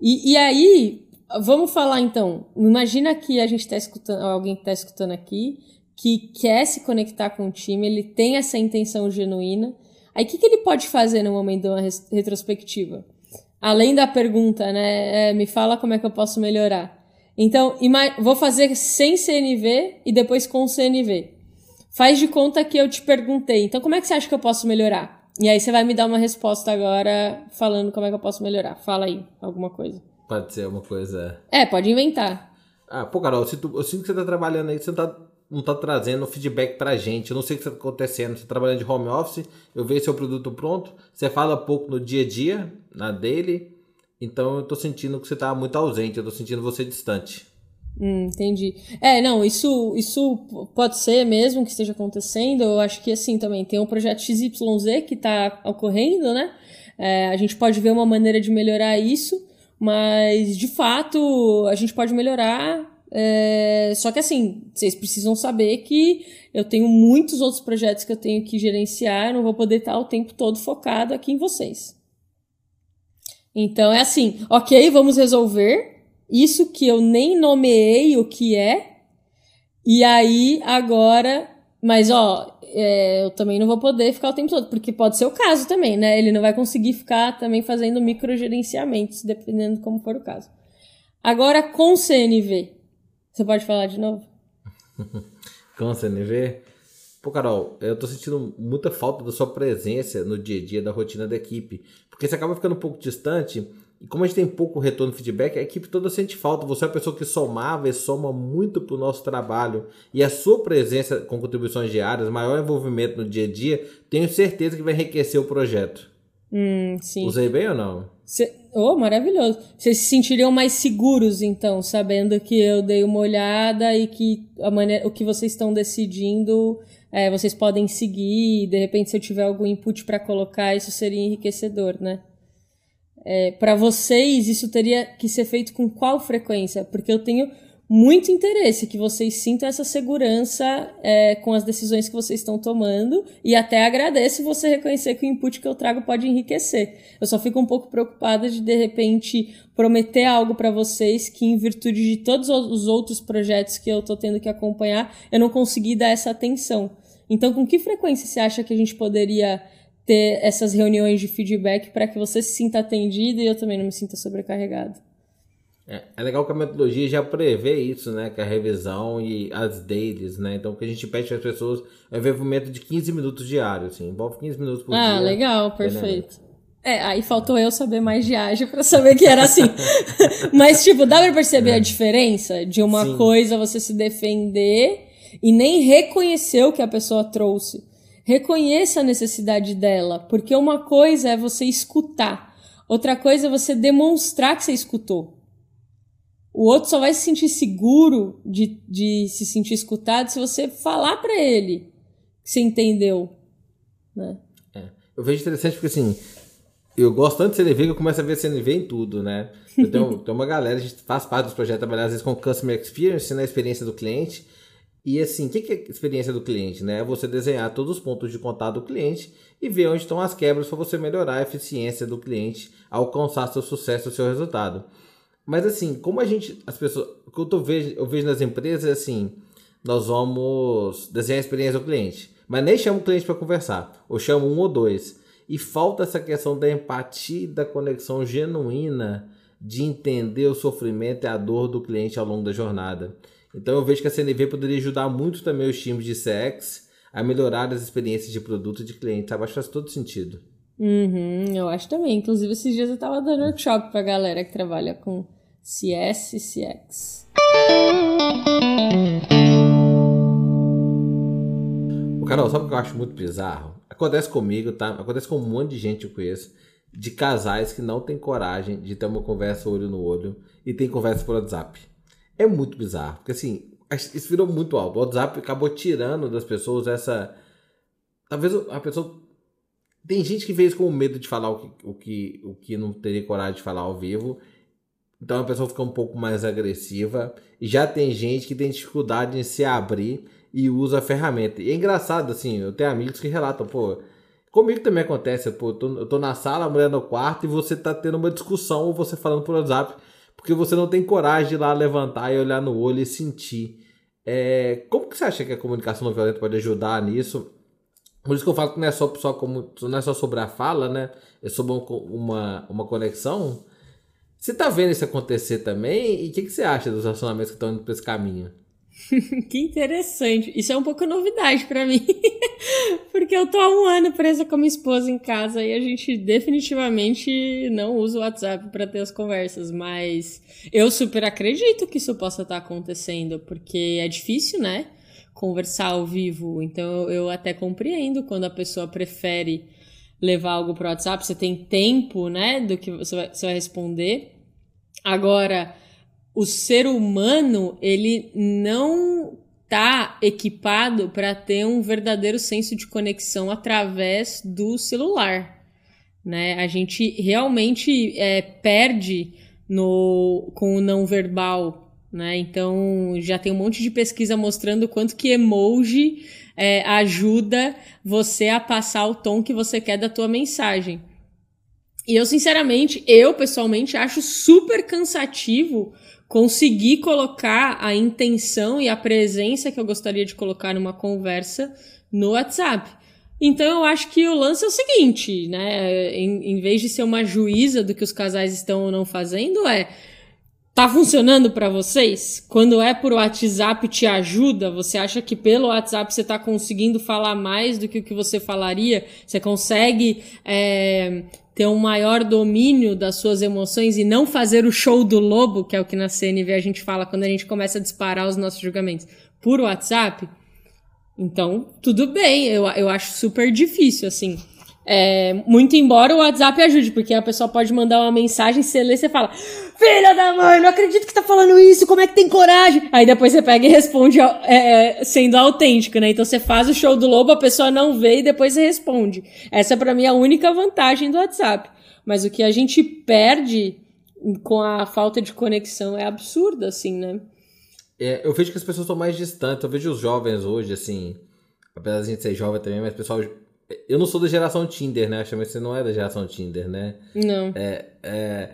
E, e aí, vamos falar então. Imagina que a gente está escutando, alguém está escutando aqui, que quer se conectar com o time, ele tem essa intenção genuína. Aí o que, que ele pode fazer no momento de uma retrospectiva? Além da pergunta, né? É, me fala como é que eu posso melhorar. Então, vou fazer sem CNV e depois com CNV. Faz de conta que eu te perguntei, então como é que você acha que eu posso melhorar? E aí você vai me dar uma resposta agora falando como é que eu posso melhorar. Fala aí, alguma coisa. Pode ser uma coisa. É, pode inventar. Ah, pô, Carol, se tu, eu sinto que você tá trabalhando aí, você não tá, não tá trazendo feedback pra gente. Eu não sei o que tá acontecendo. Você tá trabalhando de home office, eu vejo seu produto pronto, você fala pouco no dia a dia, na dele então eu tô sentindo que você tá muito ausente, eu tô sentindo você distante. Hum, entendi. É, não, isso, isso pode ser mesmo que esteja acontecendo. Eu acho que assim também tem um projeto XYZ que está ocorrendo, né? É, a gente pode ver uma maneira de melhorar isso, mas de fato a gente pode melhorar. É, só que assim, vocês precisam saber que eu tenho muitos outros projetos que eu tenho que gerenciar, não vou poder estar o tempo todo focado aqui em vocês. Então é assim, ok, vamos resolver isso que eu nem nomeei o que é. E aí agora, mas ó, é, eu também não vou poder ficar o tempo todo, porque pode ser o caso também, né? Ele não vai conseguir ficar também fazendo microgerenciamentos, dependendo como for o caso. Agora com CNV, você pode falar de novo? com CNV? Pô, Carol, eu tô sentindo muita falta da sua presença no dia a dia da rotina da equipe. Porque você acaba ficando um pouco distante. E como a gente tem pouco retorno feedback, a equipe toda sente falta. Você é uma pessoa que somava e soma muito pro nosso trabalho. E a sua presença com contribuições diárias, maior envolvimento no dia a dia, tenho certeza que vai enriquecer o projeto. Hum, sim. Usei bem ou não? Cê... Oh, maravilhoso. Vocês se sentiriam mais seguros, então, sabendo que eu dei uma olhada e que a maneira, o que vocês estão decidindo é, vocês podem seguir, de repente, se eu tiver algum input para colocar, isso seria enriquecedor, né? É, para vocês, isso teria que ser feito com qual frequência? Porque eu tenho muito interesse que vocês sintam essa segurança é, com as decisões que vocês estão tomando e até agradeço você reconhecer que o input que eu trago pode enriquecer. Eu só fico um pouco preocupada de de repente prometer algo para vocês que em virtude de todos os outros projetos que eu estou tendo que acompanhar, eu não consegui dar essa atenção. Então, com que frequência você acha que a gente poderia ter essas reuniões de feedback para que você se sinta atendido e eu também não me sinta sobrecarregado? É, é, legal que a metodologia já prevê isso, né? Que é a revisão e as dailies, né? Então, o que a gente pede para as pessoas é um envolvimento de 15 minutos diários, assim. Envolve 15 minutos por ah, dia. Ah, legal, perfeito. É, aí faltou eu saber mais de ágil para saber que era assim. Mas, tipo, dá pra perceber é. a diferença de uma Sim. coisa você se defender e nem reconhecer o que a pessoa trouxe. Reconheça a necessidade dela, porque uma coisa é você escutar, outra coisa é você demonstrar que você escutou. O outro só vai se sentir seguro de, de se sentir escutado se você falar para ele que você entendeu. Né? É. Eu vejo interessante porque assim, eu gosto tanto de CNV que eu começo a ver CNV em tudo, né? Eu tenho, tenho uma galera, a gente faz parte dos projetos, trabalhar às vezes com Customer Experience, na né? experiência do cliente. E assim, o que, que é a experiência do cliente? Né? É você desenhar todos os pontos de contato do cliente e ver onde estão as quebras para você melhorar a eficiência do cliente, alcançar seu sucesso, seu resultado. Mas assim, como a gente, as pessoas, o que eu, tô, vejo, eu vejo nas empresas é assim, nós vamos desenhar a experiência do cliente, mas nem chamo o cliente para conversar, ou chamo um ou dois. E falta essa questão da empatia, da conexão genuína, de entender o sofrimento e a dor do cliente ao longo da jornada. Então eu vejo que a CNV poderia ajudar muito também os times de CX a melhorar as experiências de produto de cliente, sabe? Acho que faz todo sentido. Uhum, eu acho também. Inclusive, esses dias eu tava dando workshop pra galera que trabalha com CS e CX. O Carol, sabe o que eu acho muito bizarro? Acontece comigo, tá? Acontece com um monte de gente que eu conheço, de casais que não tem coragem de ter uma conversa olho no olho e tem conversa por WhatsApp. É muito bizarro, porque assim, isso virou muito alto. O WhatsApp acabou tirando das pessoas essa. Talvez a pessoa. Tem gente que fez com medo de falar o que, o que, o que não teria coragem de falar ao vivo. Então a pessoa fica um pouco mais agressiva. E já tem gente que tem dificuldade em se abrir e usa a ferramenta. E é engraçado, assim, eu tenho amigos que relatam, pô. Comigo também acontece, pô, eu tô, eu tô na sala, a mulher no quarto e você tá tendo uma discussão ou você falando por WhatsApp, porque você não tem coragem de ir lá levantar e olhar no olho e sentir. É, como que você acha que a comunicação não violenta pode ajudar nisso? Por isso que eu falo que não é só, só, como, não é só sobre a fala, né? É sobre uma, uma conexão. Você tá vendo isso acontecer também? E o que, que você acha dos relacionamentos que estão indo por esse caminho? que interessante. Isso é um pouco novidade para mim. Porque eu tô há um ano presa com minha esposa em casa e a gente definitivamente não usa o WhatsApp para ter as conversas. Mas eu super acredito que isso possa estar tá acontecendo, porque é difícil, né? Conversar ao vivo. Então eu até compreendo quando a pessoa prefere levar algo pro WhatsApp. Você tem tempo, né? Do que você vai, você vai responder. Agora o ser humano ele não tá equipado para ter um verdadeiro senso de conexão através do celular, né? A gente realmente é, perde no com o não verbal, né? Então já tem um monte de pesquisa mostrando quanto que emoji é, ajuda você a passar o tom que você quer da tua mensagem. E eu sinceramente, eu pessoalmente acho super cansativo conseguir colocar a intenção e a presença que eu gostaria de colocar numa conversa no WhatsApp. Então eu acho que o lance é o seguinte, né? Em, em vez de ser uma juíza do que os casais estão ou não fazendo, é tá funcionando para vocês? Quando é por WhatsApp te ajuda? Você acha que pelo WhatsApp você tá conseguindo falar mais do que o que você falaria? Você consegue é, ter um maior domínio das suas emoções e não fazer o show do lobo, que é o que na CNV a gente fala quando a gente começa a disparar os nossos julgamentos por WhatsApp, então tudo bem, eu, eu acho super difícil, assim. É, muito embora o WhatsApp ajude, porque a pessoa pode mandar uma mensagem, você lê, você fala, filha da mãe, não acredito que tá falando isso, como é que tem coragem? Aí depois você pega e responde é, sendo autêntico, né? Então você faz o show do lobo, a pessoa não vê e depois você responde. Essa para mim é a única vantagem do WhatsApp. Mas o que a gente perde com a falta de conexão é absurdo, assim, né? É, eu vejo que as pessoas estão mais distantes, eu vejo os jovens hoje, assim, apesar de a gente ser jovem também, mas o pessoal eu não sou da geração Tinder, né? Acho que você não é da geração Tinder, né? Não. É, é,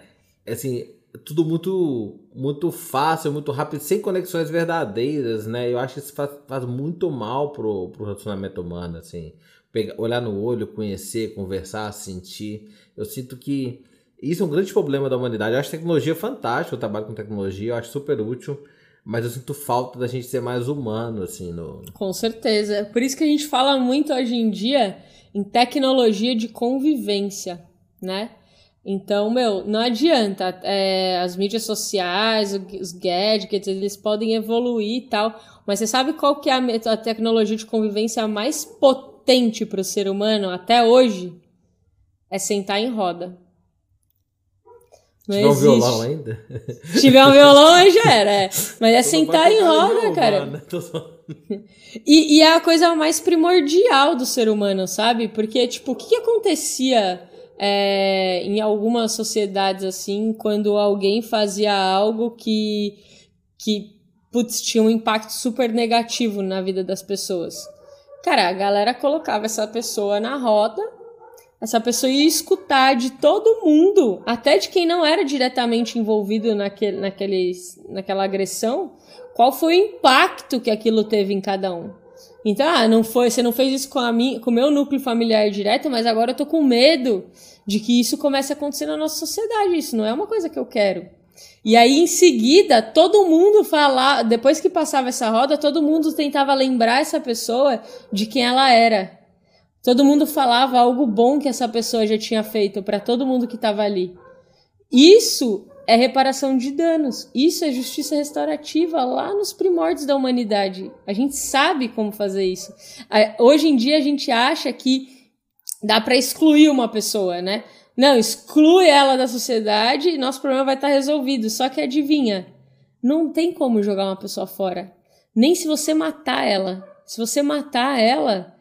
assim, tudo muito muito fácil, muito rápido, sem conexões verdadeiras, né? Eu acho que isso faz, faz muito mal pro, pro relacionamento humano, assim. Pegar, olhar no olho, conhecer, conversar, sentir. Eu sinto que isso é um grande problema da humanidade. Eu acho tecnologia fantástica, eu trabalho com tecnologia, eu acho super útil mas eu sinto falta da gente ser mais humano, assim, no... Com certeza. Por isso que a gente fala muito hoje em dia em tecnologia de convivência, né? Então, meu, não adianta. É, as mídias sociais, os gadgets, eles podem evoluir e tal, mas você sabe qual que é a, a tecnologia de convivência mais potente para o ser humano até hoje? É sentar em roda. Não tiver um violão ainda? Se tiver um violão, aí já era. É. Mas é sentar em roda, cara. Né? E, e, é a coisa mais primordial do ser humano, sabe? Porque, tipo, o que, que acontecia é, em algumas sociedades, assim, quando alguém fazia algo que, que putz, tinha um impacto super negativo na vida das pessoas? Cara, a galera colocava essa pessoa na roda essa pessoa ia escutar de todo mundo, até de quem não era diretamente envolvido naquele, naquele, naquela agressão, qual foi o impacto que aquilo teve em cada um. Então, ah, não foi, você não fez isso com a minha, com o meu núcleo familiar direto, mas agora eu tô com medo de que isso comece a acontecer na nossa sociedade. Isso não é uma coisa que eu quero. E aí, em seguida, todo mundo falar, depois que passava essa roda, todo mundo tentava lembrar essa pessoa de quem ela era Todo mundo falava algo bom que essa pessoa já tinha feito para todo mundo que estava ali. Isso é reparação de danos. Isso é justiça restaurativa lá nos primórdios da humanidade. A gente sabe como fazer isso. Hoje em dia a gente acha que dá para excluir uma pessoa, né? Não, exclui ela da sociedade e nosso problema vai estar resolvido. Só que adivinha, não tem como jogar uma pessoa fora. Nem se você matar ela. Se você matar ela,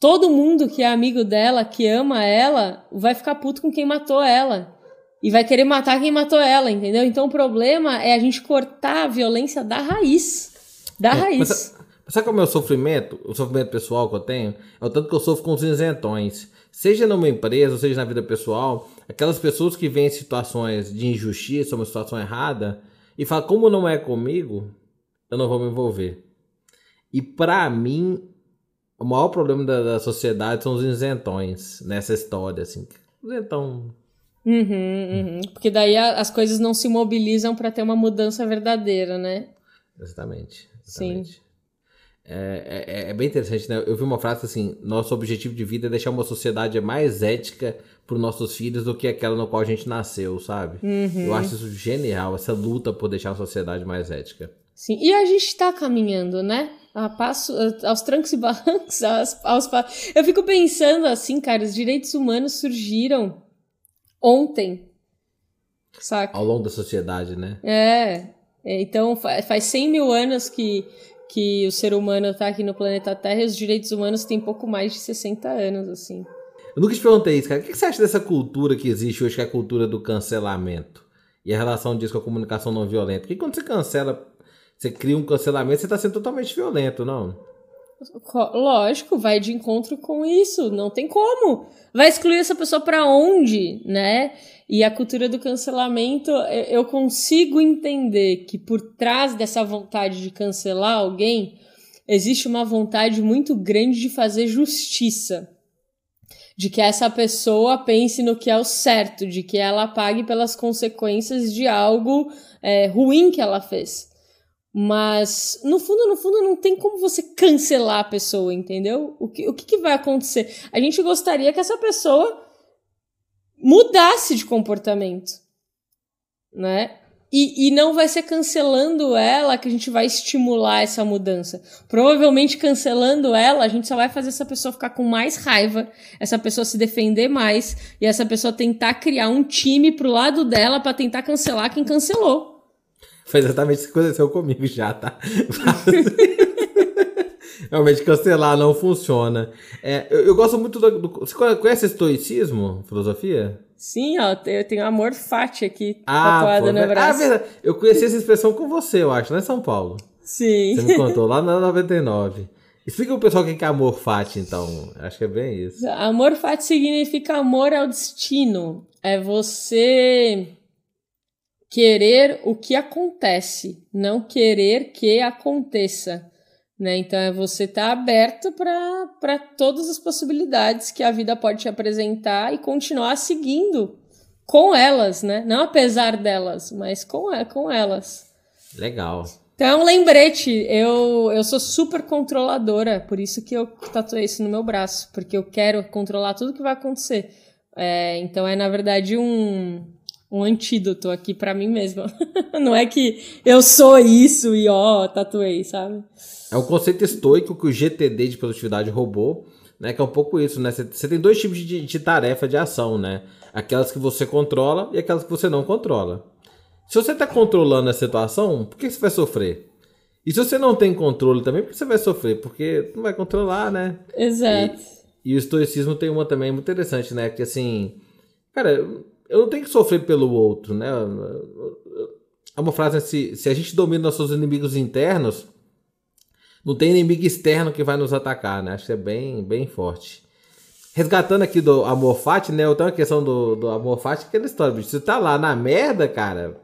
todo mundo que é amigo dela, que ama ela, vai ficar puto com quem matou ela. E vai querer matar quem matou ela, entendeu? Então o problema é a gente cortar a violência da raiz. Da é, raiz. Mas, sabe qual é o meu sofrimento? O sofrimento pessoal que eu tenho? É o tanto que eu sofro com os isentões. Seja numa empresa, seja na vida pessoal, aquelas pessoas que veem situações de injustiça, uma situação errada, e falam, como não é comigo, eu não vou me envolver. E para mim, o maior problema da, da, sociedade são os isentões nessa história, assim. Isentão. Uhum, uhum. Porque daí a, as coisas não se mobilizam para ter uma mudança verdadeira, né? Exatamente. exatamente. Sim. É, é, é, bem interessante, né? Eu vi uma frase assim: nosso objetivo de vida é deixar uma sociedade mais ética para os nossos filhos do que aquela no qual a gente nasceu, sabe? Uhum. Eu acho isso genial, essa luta por deixar a sociedade mais ética. Sim, e a gente está caminhando, né? A passo, aos trancos e barrancos, aos, aos, eu fico pensando assim, cara, os direitos humanos surgiram ontem, saca? Ao longo da sociedade, né? É, então faz 100 mil anos que, que o ser humano está aqui no planeta Terra e os direitos humanos têm pouco mais de 60 anos, assim. Eu nunca te perguntei isso, cara. O que você acha dessa cultura que existe hoje, que é a cultura do cancelamento? E a relação disso com a comunicação não violenta? Porque quando você cancela você cria um cancelamento, você está sendo totalmente violento, não? Lógico, vai de encontro com isso, não tem como. Vai excluir essa pessoa para onde, né? E a cultura do cancelamento, eu consigo entender que por trás dessa vontade de cancelar alguém, existe uma vontade muito grande de fazer justiça. De que essa pessoa pense no que é o certo, de que ela pague pelas consequências de algo é, ruim que ela fez. Mas, no fundo, no fundo, não tem como você cancelar a pessoa, entendeu? O que, o que, que vai acontecer? A gente gostaria que essa pessoa mudasse de comportamento, né? E, e não vai ser cancelando ela que a gente vai estimular essa mudança. Provavelmente cancelando ela, a gente só vai fazer essa pessoa ficar com mais raiva, essa pessoa se defender mais e essa pessoa tentar criar um time pro lado dela para tentar cancelar quem cancelou. Foi exatamente isso que aconteceu comigo já, tá? Realmente cancelar não funciona. É, eu, eu, gosto muito do, do, Você conhece estoicismo, filosofia? Sim, ó, eu tenho amor fati aqui ah, tatuado pô, no braço. Ah, verdade. Eu conheci essa expressão com você, eu acho, lá em São Paulo. Sim. Você me contou, lá na 99. Explica o pessoal o que é amor fati, então. Acho que é bem isso. Amor fati significa amor ao destino. É você querer o que acontece, não querer que aconteça. Né? Então é você estar tá aberto para todas as possibilidades que a vida pode te apresentar e continuar seguindo com elas, né? Não apesar delas, mas com, com elas. Legal. Então é um lembrete. Eu, eu sou super controladora, por isso que eu tatuei isso no meu braço, porque eu quero controlar tudo que vai acontecer. É, então é, na verdade, um, um antídoto aqui para mim mesma. Não é que eu sou isso e ó, tatuei, sabe? É um conceito estoico que o GTD de produtividade roubou, né? Que é um pouco isso, né? Você tem dois tipos de, de tarefa de ação, né? Aquelas que você controla e aquelas que você não controla. Se você está controlando a situação, por que você vai sofrer? E se você não tem controle também, por que você vai sofrer? Porque não vai controlar, né? Exato. E, e o estoicismo tem uma também muito interessante, né? Que assim, cara, eu não tenho que sofrer pelo outro, né? É uma frase assim, se a gente domina nossos inimigos internos, não tem inimigo externo que vai nos atacar, né? Acho que é bem, bem forte. Resgatando aqui do amor fati, né? Eu tenho a questão do, do amor fati, aquela história, bicho. Você tá lá na merda, cara.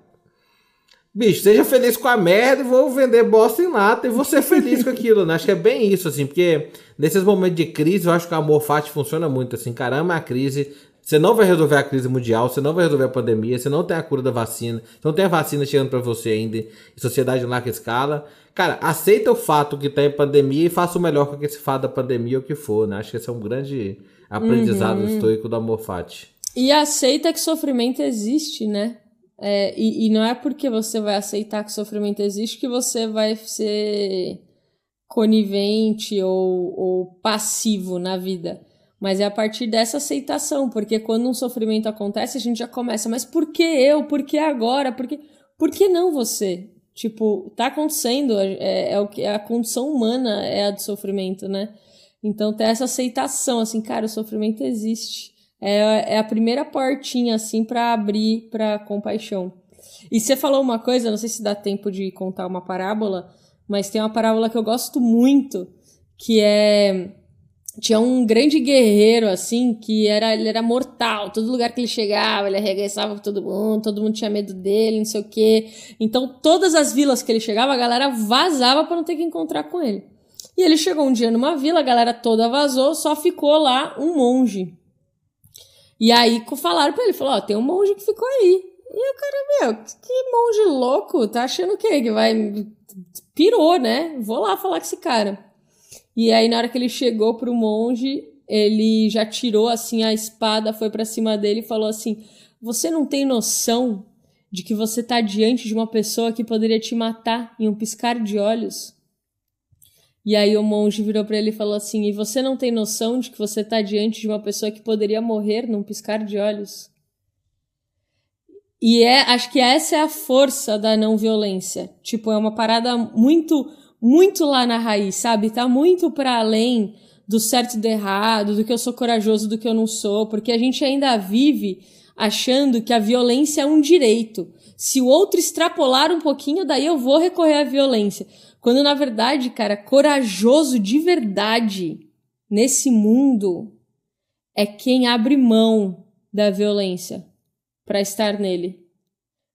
Bicho, seja feliz com a merda e vou vender bosta em lata e vou ser feliz com aquilo, né? Acho que é bem isso, assim, porque nesses momentos de crise eu acho que o amor fati funciona muito, assim. Caramba, a crise Você não vai resolver a crise mundial, você não vai resolver a pandemia, você não tem a cura da vacina, você não tem a vacina chegando para você ainda em sociedade em larga escala. Cara, aceita o fato que tá em pandemia e faça o melhor com esse fato da pandemia, o que for, né? Acho que esse é um grande aprendizado uhum. estoico do amor fati. E aceita que sofrimento existe, né? É, e, e não é porque você vai aceitar que sofrimento existe que você vai ser conivente ou, ou passivo na vida. Mas é a partir dessa aceitação, porque quando um sofrimento acontece, a gente já começa, mas por que eu? Por que agora? Por que, por que não você? Tipo, tá acontecendo, é, é o que é a condição humana é a do sofrimento, né? Então ter essa aceitação, assim, cara, o sofrimento existe. É, é a primeira portinha, assim, para abrir pra compaixão. E você falou uma coisa, não sei se dá tempo de contar uma parábola, mas tem uma parábola que eu gosto muito, que é tinha um grande guerreiro assim que era ele era mortal. Todo lugar que ele chegava ele arregaçava todo mundo todo mundo tinha medo dele não sei o quê. Então todas as vilas que ele chegava a galera vazava para não ter que encontrar com ele. E ele chegou um dia numa vila a galera toda vazou só ficou lá um monge. E aí falaram para ele falou ó tem um monge que ficou aí. E o cara meu que monge louco tá achando o quê? Que vai pirou, né? Vou lá falar com esse cara. E aí, na hora que ele chegou pro monge, ele já tirou assim a espada, foi para cima dele e falou assim: Você não tem noção de que você tá diante de uma pessoa que poderia te matar em um piscar de olhos? E aí o monge virou para ele e falou assim: E você não tem noção de que você tá diante de uma pessoa que poderia morrer num piscar de olhos? E é, acho que essa é a força da não violência. Tipo, é uma parada muito, muito lá na raiz, sabe? Tá muito para além do certo e do errado, do que eu sou corajoso, do que eu não sou, porque a gente ainda vive achando que a violência é um direito. Se o outro extrapolar um pouquinho, daí eu vou recorrer à violência. Quando na verdade, cara, corajoso de verdade nesse mundo é quem abre mão da violência para estar nele.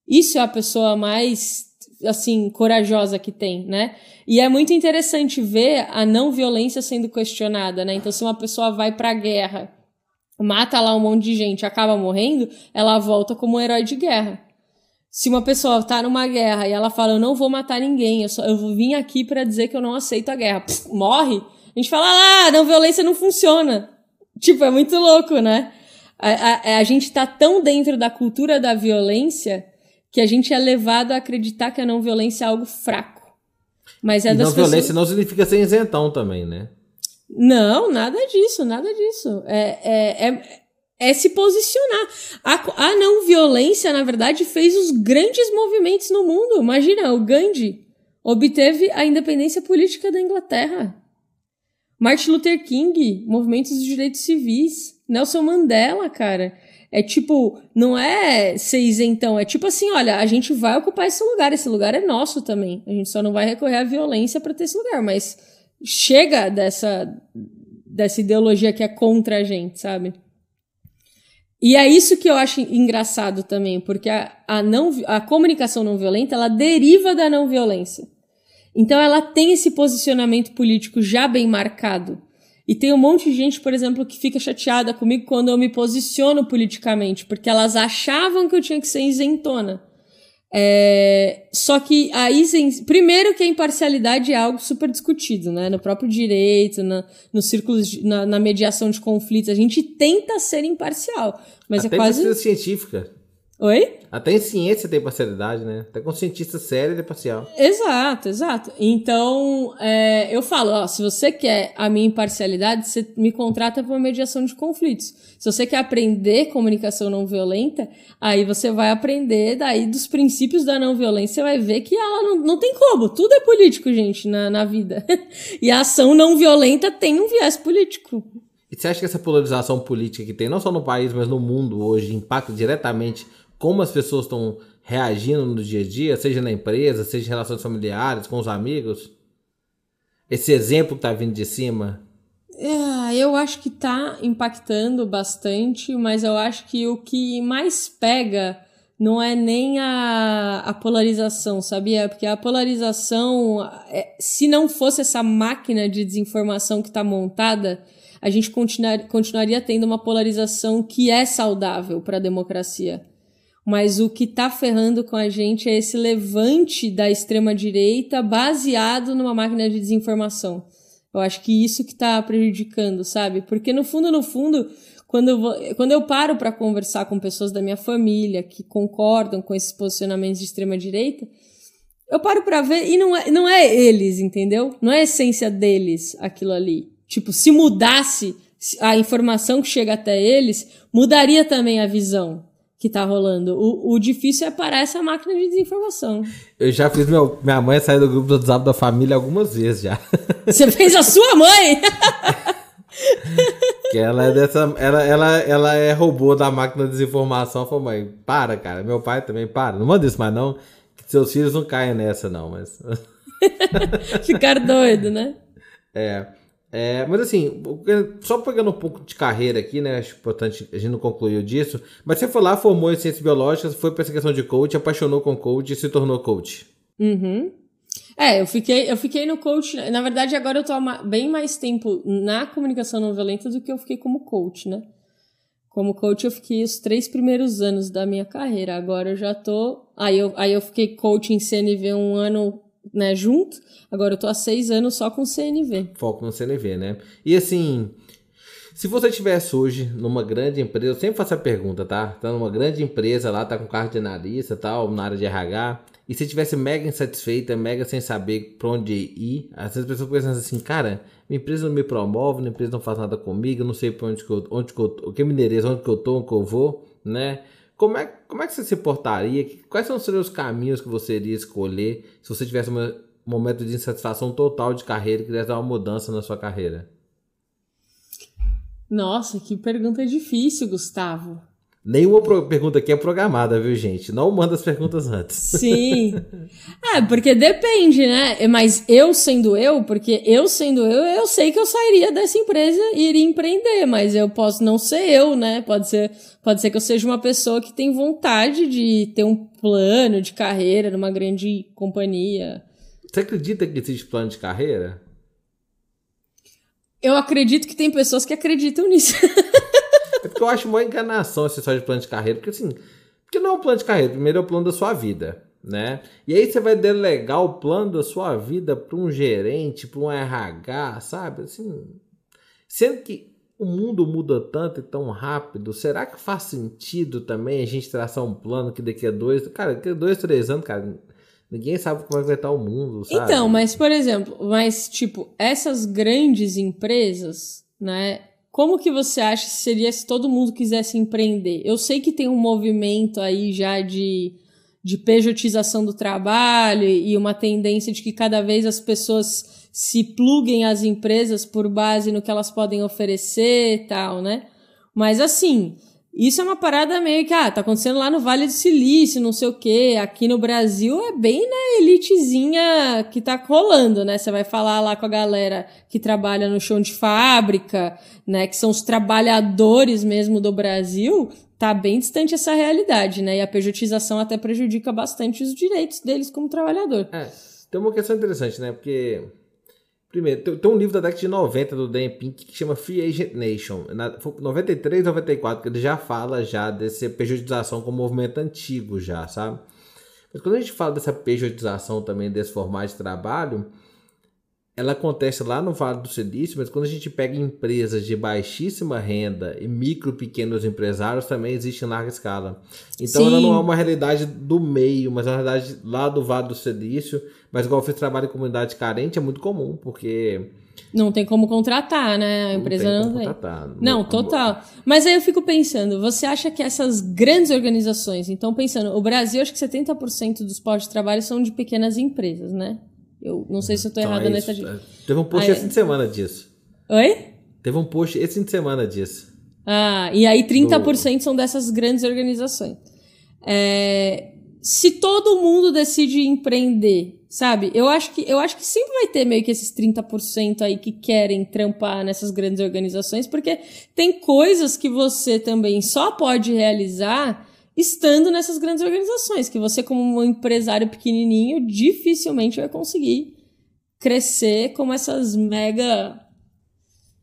Isso é a pessoa mais assim corajosa que tem, né? E é muito interessante ver a não violência sendo questionada, né? Então se uma pessoa vai para a guerra, mata lá um monte de gente, acaba morrendo, ela volta como um herói de guerra. Se uma pessoa tá numa guerra e ela fala, eu não vou matar ninguém, eu, só, eu vim aqui para dizer que eu não aceito a guerra, Pff, morre, a gente fala, ah, não violência não funciona. Tipo, é muito louco, né? A, a, a gente está tão dentro da cultura da violência que a gente é levado a acreditar que a não violência é algo fraco. Mas é e das não pessoas... violência não significa ser isentão também, né? Não, nada disso, nada disso. É, é, é, é se posicionar. A, a não violência, na verdade, fez os grandes movimentos no mundo. Imagina, o Gandhi obteve a independência política da Inglaterra. Martin Luther King, movimentos de direitos civis. Nelson Mandela, cara. É tipo, não é ser isentão, é tipo assim, olha, a gente vai ocupar esse lugar, esse lugar é nosso também. A gente só não vai recorrer à violência para ter esse lugar, mas chega dessa dessa ideologia que é contra a gente, sabe? E é isso que eu acho engraçado também, porque a, a, não, a comunicação não violenta, ela deriva da não violência. Então ela tem esse posicionamento político já bem marcado. E tem um monte de gente, por exemplo, que fica chateada comigo quando eu me posiciono politicamente, porque elas achavam que eu tinha que ser isentona. É, só que a isen... primeiro que a imparcialidade é algo super discutido, né? No próprio direito, na, nos círculos, na, na mediação de conflitos, a gente tenta ser imparcial, mas Até é quase científica. Oi? Até em ciência tem parcialidade, né? Até com cientista sério ele é parcial. Exato, exato. Então, é, eu falo, ó, se você quer a minha imparcialidade, você me contrata para uma mediação de conflitos. Se você quer aprender comunicação não violenta, aí você vai aprender daí dos princípios da não violência, você vai ver que ela não, não tem como. Tudo é político, gente, na, na vida. e a ação não violenta tem um viés político. E você acha que essa polarização política que tem, não só no país, mas no mundo hoje, impacta diretamente como as pessoas estão reagindo no dia a dia, seja na empresa, seja em relações familiares, com os amigos? Esse exemplo que tá vindo de cima? É, eu acho que tá impactando bastante, mas eu acho que o que mais pega não é nem a, a polarização, sabia? Porque a polarização, é, se não fosse essa máquina de desinformação que está montada, a gente continuar, continuaria tendo uma polarização que é saudável para a democracia. Mas o que está ferrando com a gente é esse levante da extrema-direita baseado numa máquina de desinformação. Eu acho que isso que está prejudicando, sabe? Porque no fundo, no fundo, quando eu, vou, quando eu paro para conversar com pessoas da minha família que concordam com esses posicionamentos de extrema-direita, eu paro para ver e não é, não é eles, entendeu? Não é a essência deles aquilo ali. Tipo, se mudasse a informação que chega até eles, mudaria também a visão que tá rolando. O, o difícil é parar essa máquina de desinformação. Eu já fiz meu, minha mãe sair do grupo do WhatsApp da família algumas vezes já. Você fez a sua mãe? que ela é dessa. Ela, ela, ela é robô da máquina de desinformação. Falei, mãe, para, cara. Meu pai também, para. Não manda isso mais, não. Que seus filhos não caem nessa, não, mas. Ficar doido, né? É. É, mas assim, só pegando um pouco de carreira aqui, né? Acho importante, a gente não concluiu disso. Mas você foi lá, formou em ciências biológicas, foi para essa questão de coach, apaixonou com coach e se tornou coach. Uhum. É, eu fiquei, eu fiquei no coach. Na verdade, agora eu tô bem mais tempo na comunicação não violenta do que eu fiquei como coach, né? Como coach, eu fiquei os três primeiros anos da minha carreira. Agora eu já tô. Aí eu, aí eu fiquei coach em CNV um ano né, junto. Agora eu tô há seis anos só com CNV. Foco no CNV, né? E assim, se você estivesse hoje numa grande empresa, eu sempre faço a pergunta, tá? Tá numa grande empresa lá, tá com carro de analista tal, na área de RH, e se estivesse mega insatisfeita, mega sem saber pra onde ir, às vezes as pessoas pensam assim, cara, minha empresa não me promove, minha empresa não faz nada comigo, eu não sei pra onde que eu, onde que eu, o que me endereço, onde que eu tô, onde que eu vou, né? Como é, como é que você se portaria? Quais são os caminhos que você iria escolher se você tivesse um momento de insatisfação total de carreira e quisesse dar uma mudança na sua carreira? Nossa, que pergunta difícil, Gustavo. Nenhuma pergunta aqui é programada, viu, gente? Não manda as perguntas antes. Sim. É, porque depende, né? Mas eu sendo eu, porque eu sendo eu, eu sei que eu sairia dessa empresa e iria empreender, mas eu posso não ser eu, né? Pode ser, pode ser que eu seja uma pessoa que tem vontade de ter um plano de carreira numa grande companhia. Você acredita que existe plano de carreira? Eu acredito que tem pessoas que acreditam nisso. É porque eu acho uma enganação esse só de plano de carreira, porque assim, porque não é um plano de carreira, primeiro é o plano da sua vida, né? E aí você vai delegar o plano da sua vida para um gerente, para um RH, sabe? Assim, sendo que o mundo muda tanto e tão rápido, será que faz sentido também a gente traçar um plano que daqui a dois, cara, daqui a dois, três anos, cara, ninguém sabe como vai estar o mundo, sabe? Então, mas por exemplo, mas tipo, essas grandes empresas, né, como que você acha que seria se todo mundo quisesse empreender? Eu sei que tem um movimento aí já de, de pejotização do trabalho e uma tendência de que cada vez as pessoas se pluguem às empresas por base no que elas podem oferecer e tal, né? Mas assim, isso é uma parada meio que, ah, tá acontecendo lá no Vale do Silício, não sei o quê. Aqui no Brasil é bem na elitezinha que tá rolando, né? Você vai falar lá com a galera que trabalha no chão de fábrica, né? Que são os trabalhadores mesmo do Brasil. Tá bem distante essa realidade, né? E a pejotização até prejudica bastante os direitos deles como trabalhador. É, tem uma questão interessante, né? Porque Primeiro, tem, um livro da década de 90 do Dan Pink que chama Free Agent Nation. Na, 93, 94, que ele já fala já dessa pejotização como movimento antigo já, sabe? Mas quando a gente fala dessa pejotização também desse formato de trabalho, ela acontece lá no Vale do Silício, mas quando a gente pega empresas de baixíssima renda e micro pequenos empresários, também existe em larga escala. Então Sim. ela não é uma realidade do meio, mas é uma realidade lá do Vale do Silício. Mas igual eu fiz trabalho em comunidade carente, é muito comum, porque não tem como contratar, né? A empresa não tem. Não, tem. não, não total. Mas aí eu fico pensando, você acha que essas grandes organizações, então pensando, o Brasil, acho que 70% dos postos de trabalho são de pequenas empresas, né? Eu não sei se eu tô então, errada é nessa. É. Teve um post aí, esse fim de semana disso. Oi? Teve um post esse fim de semana disso. Ah, e aí 30% Do... são dessas grandes organizações. É, se todo mundo decide empreender, sabe? Eu acho que eu acho que sempre vai ter meio que esses 30% aí que querem trampar nessas grandes organizações, porque tem coisas que você também só pode realizar estando nessas grandes organizações, que você, como um empresário pequenininho, dificilmente vai conseguir crescer como essas mega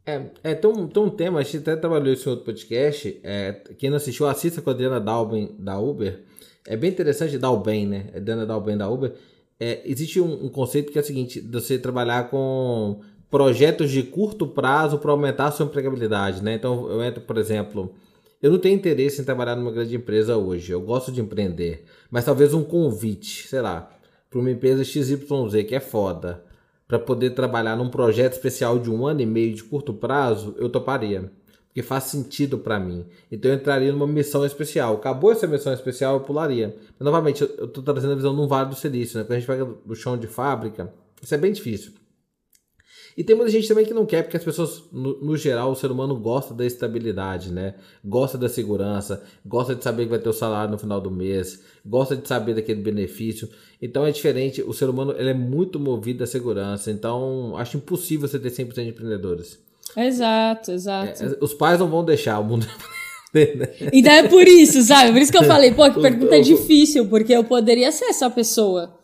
É, é tem, um, tem um tema, a gente até trabalhou isso em outro podcast. É, quem não assistiu, assista com a Adriana Dalben da Uber. É bem interessante, Dalben, né? É Adriana Dalben da Uber. É, existe um, um, conceito que é o seguinte: você trabalhar com projetos de curto prazo para aumentar a sua empregabilidade, né? Então eu entro, por exemplo, eu não tenho interesse em trabalhar numa grande empresa hoje. Eu gosto de empreender, mas talvez um convite, sei lá, para uma empresa XYZ que é foda para poder trabalhar num projeto especial de um ano e meio de curto prazo, eu toparia. Porque faz sentido para mim. Então eu entraria numa missão especial. Acabou essa missão especial, eu pularia. Mas, novamente, eu estou trazendo a visão de um Vale do Silício, né? Quando a gente pega do chão de fábrica, isso é bem difícil. E tem muita gente também que não quer, porque as pessoas, no, no, geral, o ser humano gosta da estabilidade, né? Gosta da segurança, gosta de saber que vai ter o salário no final do mês, gosta de saber daquele benefício. Então é diferente, o ser humano ele é muito movido à segurança, então acho impossível você ter 100% de empreendedores. Exato, exato. É, os pais não vão deixar o mundo. Então é por isso, sabe? Por isso que eu falei, pô, que pergunta difícil, porque eu poderia ser essa pessoa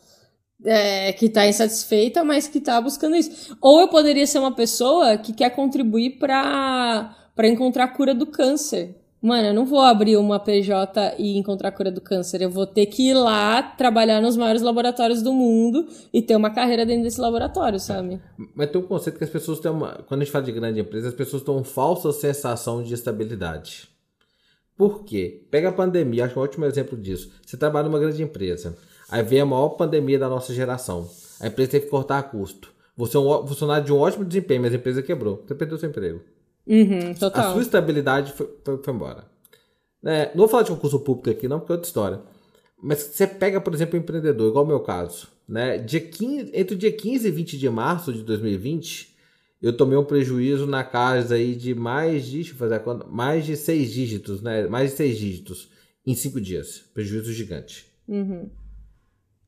é, que está insatisfeita, mas que está buscando isso. Ou eu poderia ser uma pessoa que quer contribuir para encontrar a cura do câncer. Mano, eu não vou abrir uma PJ e encontrar a cura do câncer. Eu vou ter que ir lá trabalhar nos maiores laboratórios do mundo e ter uma carreira dentro desse laboratório, sabe? Mas tem um conceito que as pessoas têm uma. Quando a gente fala de grande empresa, as pessoas têm uma falsa sensação de estabilidade. Por quê? Pega a pandemia, acho que é um ótimo exemplo disso. Você trabalha numa grande empresa. Aí veio a maior pandemia da nossa geração. A empresa teve que cortar custo. Você é um funcionário de um ótimo desempenho, mas a empresa quebrou. Você perdeu seu emprego. Uhum, total. A sua estabilidade foi, foi, foi embora. É, não vou falar de concurso público aqui, não, porque é outra história. Mas você pega, por exemplo, um empreendedor, igual o meu caso. Né? Dia 15, entre o dia 15 e 20 de março de 2020, eu tomei um prejuízo na casa aí de mais de, deixa eu fazer a conta, mais de seis dígitos, né? Mais de seis dígitos em cinco dias. Prejuízo gigante. Uhum.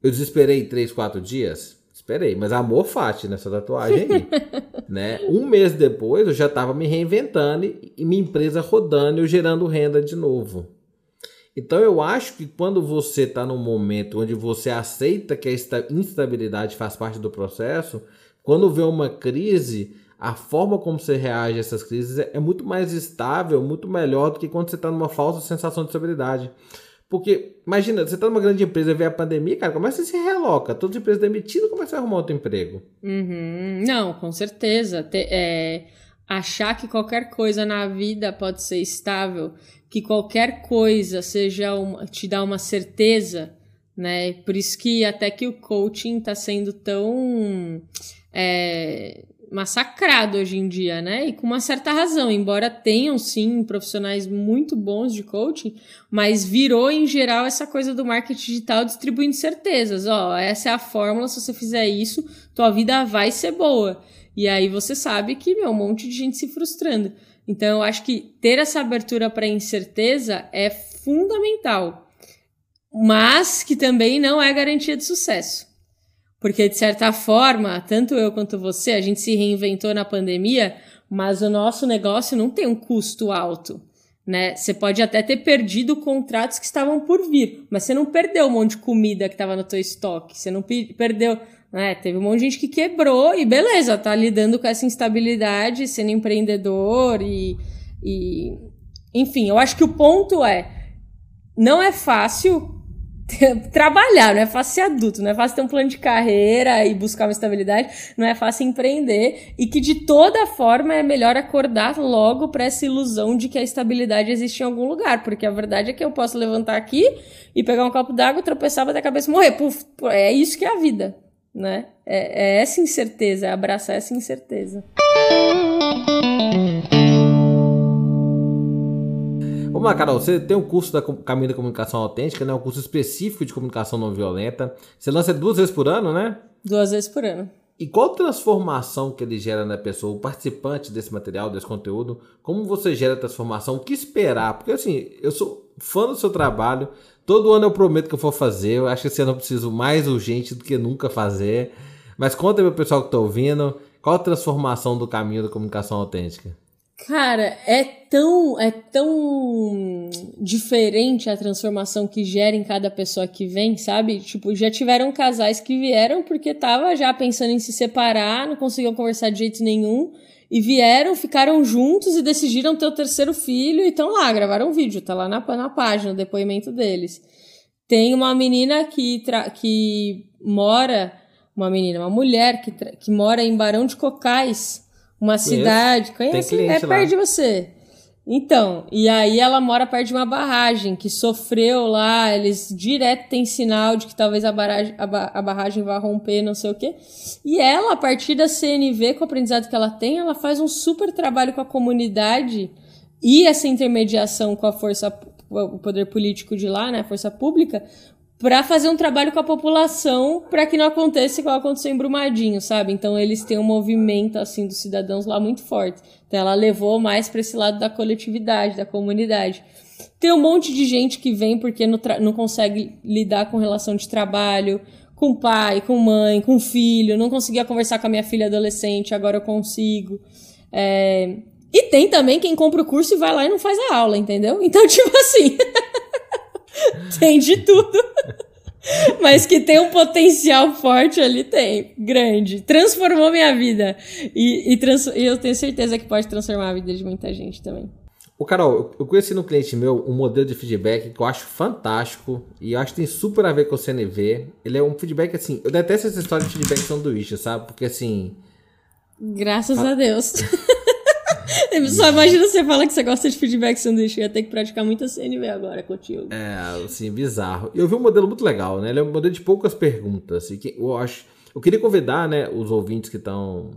Eu desesperei três, quatro dias? Esperei, mas amor fati nessa tatuagem aí. né? Um mês depois eu já estava me reinventando e minha empresa rodando e eu gerando renda de novo. Então eu acho que quando você está num momento onde você aceita que a instabilidade faz parte do processo, quando vê uma crise, a forma como você reage a essas crises é muito mais estável, muito melhor do que quando você está numa falsa sensação de estabilidade. Porque, imagina, você tá numa grande empresa e vê a pandemia, cara, que você se reloca? Todas as empresas demitidas, você vai arrumar outro emprego? Uhum. Não, com certeza. Te, é, achar que qualquer coisa na vida pode ser estável, que qualquer coisa seja uma, te dá uma certeza, né? Por isso que até que o coaching está sendo tão é, massacrado hoje em dia, né? E com uma certa razão, embora tenham sim profissionais muito bons de coaching, mas virou em geral essa coisa do marketing digital distribuindo certezas. Ó, essa é a fórmula, se você fizer isso, tua vida vai ser boa. E aí você sabe que, meu, um monte de gente se frustrando. Então eu acho que ter essa abertura para incerteza é fundamental, mas que também não é garantia de sucesso. Porque, de certa forma, tanto eu quanto você, a gente se reinventou na pandemia, mas o nosso negócio não tem um custo alto. Né? Você pode até ter perdido contratos que estavam por vir, mas você não perdeu um monte de comida que estava no teu estoque, você não perdeu, né? Teve um monte de gente que quebrou e beleza, tá lidando com essa instabilidade, sendo empreendedor e, e enfim, eu acho que o ponto é não é fácil trabalhar, não é fácil ser adulto, não é fácil ter um plano de carreira e buscar uma estabilidade, não é fácil empreender e que de toda forma é melhor acordar logo para essa ilusão de que a estabilidade existe em algum lugar, porque a verdade é que eu posso levantar aqui e pegar um copo d'água, tropeçar, bater a cabeça e morrer. Puf, é isso que é a vida, né? É, é essa incerteza, é abraçar essa incerteza. Vamos lá, Carol, você tem um curso da Caminho da Comunicação Autêntica, né? Um curso específico de comunicação não violenta. Você lança duas vezes por ano, né? Duas vezes por ano. E qual transformação que ele gera na pessoa, o participante desse material, desse conteúdo? Como você gera a transformação? O que esperar? Porque assim, eu sou fã do seu trabalho. Todo ano eu prometo que eu vou fazer. Eu acho que esse ano eu preciso mais urgente do que nunca fazer. Mas conta aí pro pessoal que tá ouvindo, qual a transformação do caminho da comunicação autêntica? Cara, é tão, é tão diferente a transformação que gera em cada pessoa que vem, sabe? Tipo, já tiveram casais que vieram porque tava já pensando em se separar, não conseguiam conversar de jeito nenhum e vieram, ficaram juntos e decidiram ter o terceiro filho e estão lá, gravaram um vídeo, tá lá na, na página, o depoimento deles. Tem uma menina que, que mora, uma menina, uma mulher que, que mora em Barão de Cocais, uma Conheço. cidade, conhece? É perto de você. Então, e aí ela mora perto de uma barragem que sofreu lá, eles direto têm sinal de que talvez a barragem, a, ba a barragem vá romper, não sei o quê. E ela, a partir da CNV, com o aprendizado que ela tem, ela faz um super trabalho com a comunidade e essa intermediação com a força, o poder político de lá, né, a força pública, para fazer um trabalho com a população para que não aconteça igual aconteceu em Brumadinho, sabe? Então eles têm um movimento assim dos cidadãos lá muito forte. Então ela levou mais para esse lado da coletividade, da comunidade. Tem um monte de gente que vem porque não, não consegue lidar com relação de trabalho, com pai, com mãe, com filho, não conseguia conversar com a minha filha adolescente, agora eu consigo. É... E tem também quem compra o curso e vai lá e não faz a aula, entendeu? Então, tipo assim. tem de tudo. Mas que tem um potencial forte ali, tem. Grande. Transformou minha vida. E, e, trans, e eu tenho certeza que pode transformar a vida de muita gente também. O Carol, eu conheci no cliente meu um modelo de feedback que eu acho fantástico e eu acho que tem super a ver com o CNV. Ele é um feedback assim. Eu detesto essa história de feedback sanduíche, sabe? Porque assim. Graças a, a Deus. Só imagina você fala que você gosta de feedback sanduíche. Ia ter que praticar muita CNV agora contigo. É, assim, bizarro. Eu vi um modelo muito legal, né? Ele é um modelo de poucas perguntas. E que eu acho. Eu queria convidar, né, os ouvintes que estão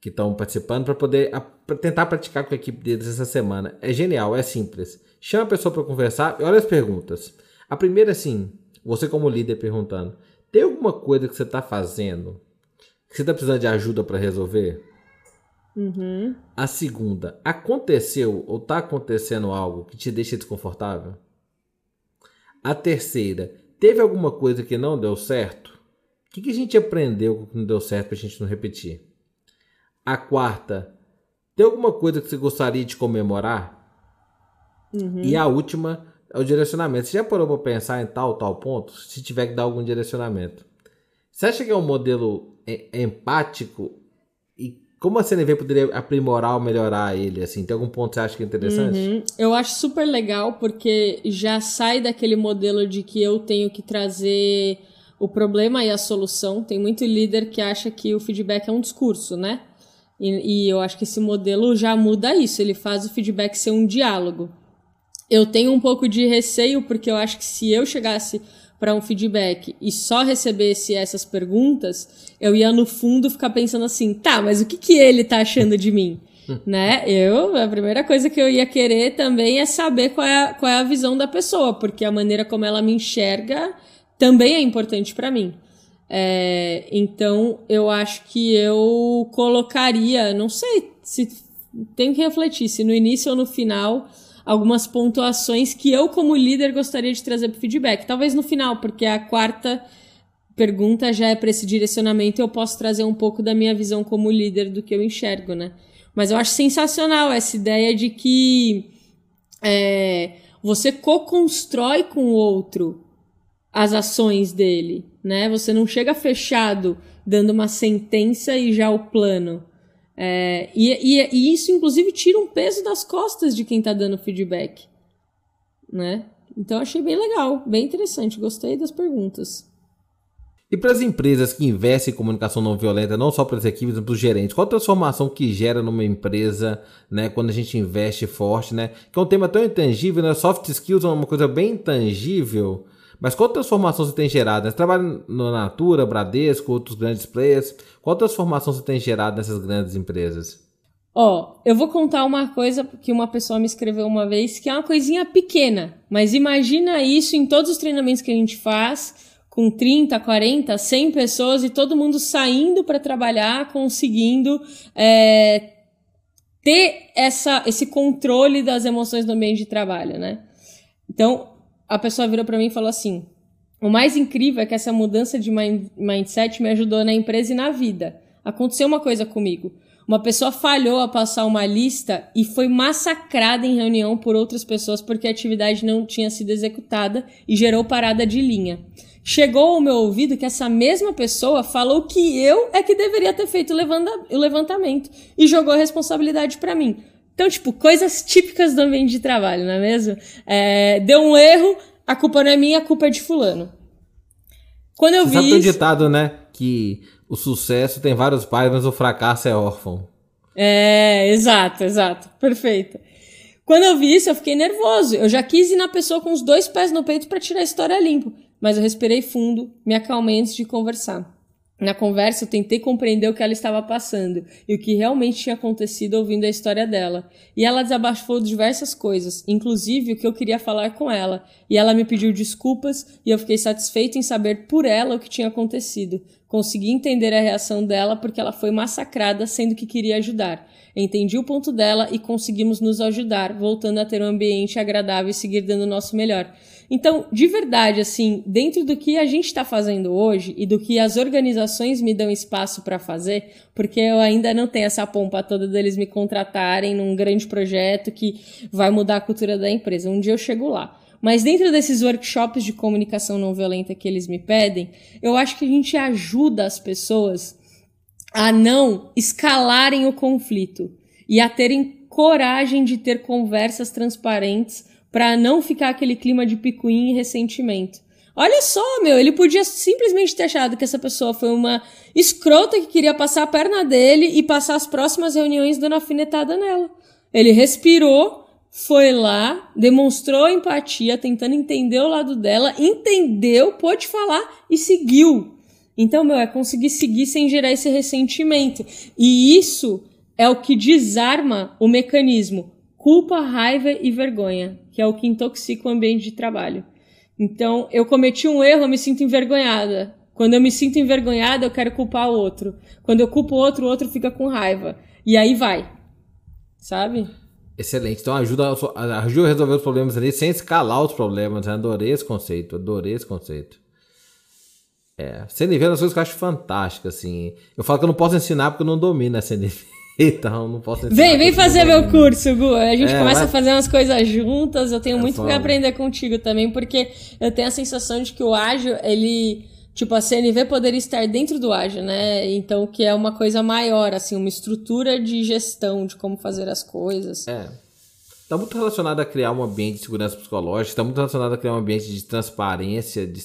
que estão participando para poder a, pra tentar praticar com a equipe deles essa semana. É genial, é simples. Chama a pessoa para conversar e olha as perguntas. A primeira, assim, você como líder perguntando: tem alguma coisa que você está fazendo que você está precisando de ajuda para resolver? Uhum. A segunda, aconteceu ou tá acontecendo algo que te deixa desconfortável? A terceira, teve alguma coisa que não deu certo? O que, que a gente aprendeu que não deu certo pra gente não repetir? A quarta, tem alguma coisa que você gostaria de comemorar? Uhum. E a última é o direcionamento. Você já parou para pensar em tal, tal ponto? Se tiver que dar algum direcionamento. Você acha que é um modelo empático como a CNV poderia aprimorar ou melhorar ele? Assim, tem algum ponto que você acha que é interessante? Uhum. Eu acho super legal porque já sai daquele modelo de que eu tenho que trazer o problema e a solução. Tem muito líder que acha que o feedback é um discurso, né? E, e eu acho que esse modelo já muda isso. Ele faz o feedback ser um diálogo. Eu tenho um pouco de receio porque eu acho que se eu chegasse para um feedback e só recebesse essas perguntas, eu ia no fundo ficar pensando assim, tá, mas o que, que ele tá achando de mim? né? Eu, a primeira coisa que eu ia querer também é saber qual é, a, qual é a visão da pessoa, porque a maneira como ela me enxerga também é importante para mim. É, então, eu acho que eu colocaria, não sei se tem que refletir se no início ou no final algumas pontuações que eu, como líder, gostaria de trazer para feedback. Talvez no final, porque a quarta pergunta já é para esse direcionamento eu posso trazer um pouco da minha visão como líder do que eu enxergo, né? Mas eu acho sensacional essa ideia de que é, você co-constrói com o outro as ações dele, né? Você não chega fechado dando uma sentença e já o plano. É, e, e, e, isso, inclusive, tira um peso das costas de quem está dando feedback. Né? Então, achei bem legal, bem interessante. Gostei das perguntas. E para as empresas que investem em comunicação não violenta, não só para as equipes, mas para os gerentes, qual a transformação que gera numa empresa, né, quando a gente investe forte, né? Que é um tema tão intangível, né? Soft skills é uma coisa bem intangível, mas qual transformação você tem gerado? Você trabalha no Natura, Bradesco, outros grandes players. Qual transformação você tem gerado nessas grandes empresas? Ó, oh, eu vou contar uma coisa que uma pessoa me escreveu uma vez, que é uma coisinha pequena, mas imagina isso em todos os treinamentos que a gente faz, com 30, 40, 100 pessoas e todo mundo saindo para trabalhar, conseguindo é, ter essa, esse controle das emoções no ambiente de trabalho, né? Então, a pessoa virou para mim e falou assim: o mais incrível é que essa mudança de mind mindset me ajudou na empresa e na vida. Aconteceu uma coisa comigo. Uma pessoa falhou a passar uma lista e foi massacrada em reunião por outras pessoas porque a atividade não tinha sido executada e gerou parada de linha. chegou ao meu ouvido que essa mesma pessoa falou que eu é que deveria ter feito o levantamento e jogou a responsabilidade para mim. Então, tipo, coisas típicas do ambiente de trabalho, não é mesmo? É, deu um erro, a culpa não é minha, a culpa é de fulano. Quando eu Você vi. Sabe isso... ditado, né? Que o sucesso tem vários pais, mas o fracasso é órfão. É, exato, exato. Perfeito. Quando eu vi isso, eu fiquei nervoso. Eu já quis ir na pessoa com os dois pés no peito para tirar a história limpo. Mas eu respirei fundo, me acalmei antes de conversar. Na conversa, eu tentei compreender o que ela estava passando e o que realmente tinha acontecido ouvindo a história dela. E ela desabafou diversas coisas, inclusive o que eu queria falar com ela. E ela me pediu desculpas e eu fiquei satisfeito em saber por ela o que tinha acontecido. Consegui entender a reação dela porque ela foi massacrada sendo que queria ajudar. Entendi o ponto dela e conseguimos nos ajudar, voltando a ter um ambiente agradável e seguir dando o nosso melhor. Então, de verdade, assim, dentro do que a gente está fazendo hoje e do que as organizações me dão espaço para fazer, porque eu ainda não tenho essa pompa toda deles me contratarem num grande projeto que vai mudar a cultura da empresa. Um dia eu chego lá. Mas dentro desses workshops de comunicação não violenta que eles me pedem, eu acho que a gente ajuda as pessoas a não escalarem o conflito e a terem coragem de ter conversas transparentes para não ficar aquele clima de picuinha e ressentimento. Olha só, meu, ele podia simplesmente ter achado que essa pessoa foi uma escrota que queria passar a perna dele e passar as próximas reuniões dando afinetada nela. Ele respirou, foi lá, demonstrou empatia, tentando entender o lado dela, entendeu, pôde falar e seguiu. Então, meu, é conseguir seguir sem gerar esse ressentimento. E isso é o que desarma o mecanismo culpa, raiva e vergonha, que é o que intoxica o ambiente de trabalho. Então, eu cometi um erro, eu me sinto envergonhada. Quando eu me sinto envergonhada, eu quero culpar o outro. Quando eu culpo o outro, o outro fica com raiva. E aí vai. Sabe? Excelente. Então ajuda, ajuda a resolver os problemas ali sem escalar os problemas. Né? Adorei esse conceito. Adorei esse conceito. É. CNV é uma coisas que eu acho fantástica, assim. Eu falo que eu não posso ensinar porque eu não domino a CNV. Então, não posso Vem, vem fazer meu curso, Gu. A gente é, começa mas... a fazer umas coisas juntas. Eu tenho é muito que aprender contigo também, porque eu tenho a sensação de que o ágil, ele. Tipo, a CNV poderia estar dentro do ágil, né? Então, que é uma coisa maior, assim, uma estrutura de gestão de como fazer as coisas. É. Está muito relacionado a criar um ambiente de segurança psicológica, está muito relacionado a criar um ambiente de transparência. De...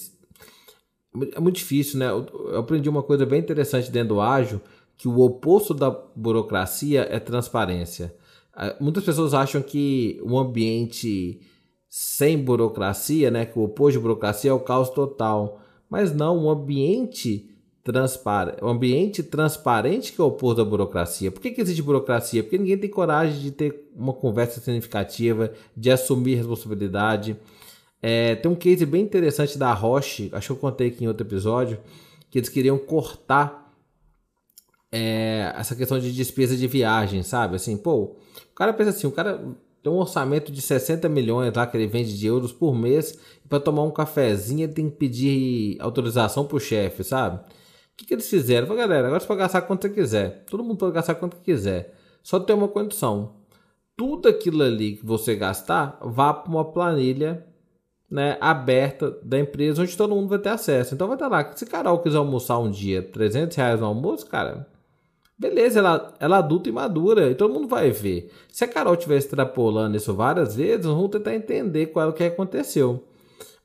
É muito difícil, né? Eu aprendi uma coisa bem interessante dentro do ágil que o oposto da burocracia é transparência. Ah, muitas pessoas acham que um ambiente sem burocracia, né, que o oposto de burocracia é o caos total. Mas não, um ambiente transparente, um ambiente transparente que é o oposto da burocracia. Por que, que existe burocracia? Porque ninguém tem coragem de ter uma conversa significativa, de assumir responsabilidade. É, tem um case bem interessante da Roche, acho que eu contei aqui em outro episódio, que eles queriam cortar é, essa questão de despesa de viagem, sabe? Assim, pô, o cara pensa assim, o cara tem um orçamento de 60 milhões lá que ele vende de euros por mês, para tomar um cafezinho ele tem que pedir autorização pro chefe, sabe? O que, que eles fizeram? Falei, galera, agora você pode gastar quanto você quiser. Todo mundo pode gastar quanto quiser. Só tem uma condição. Tudo aquilo ali que você gastar, vá para uma planilha né, aberta da empresa onde todo mundo vai ter acesso. Então vai estar lá. Se Carol quiser almoçar um dia 300 reais no almoço, cara, Beleza, ela, ela é adulta e madura, e todo mundo vai ver. Se a Carol estiver extrapolando isso várias vezes, vamos tentar entender qual é o que aconteceu.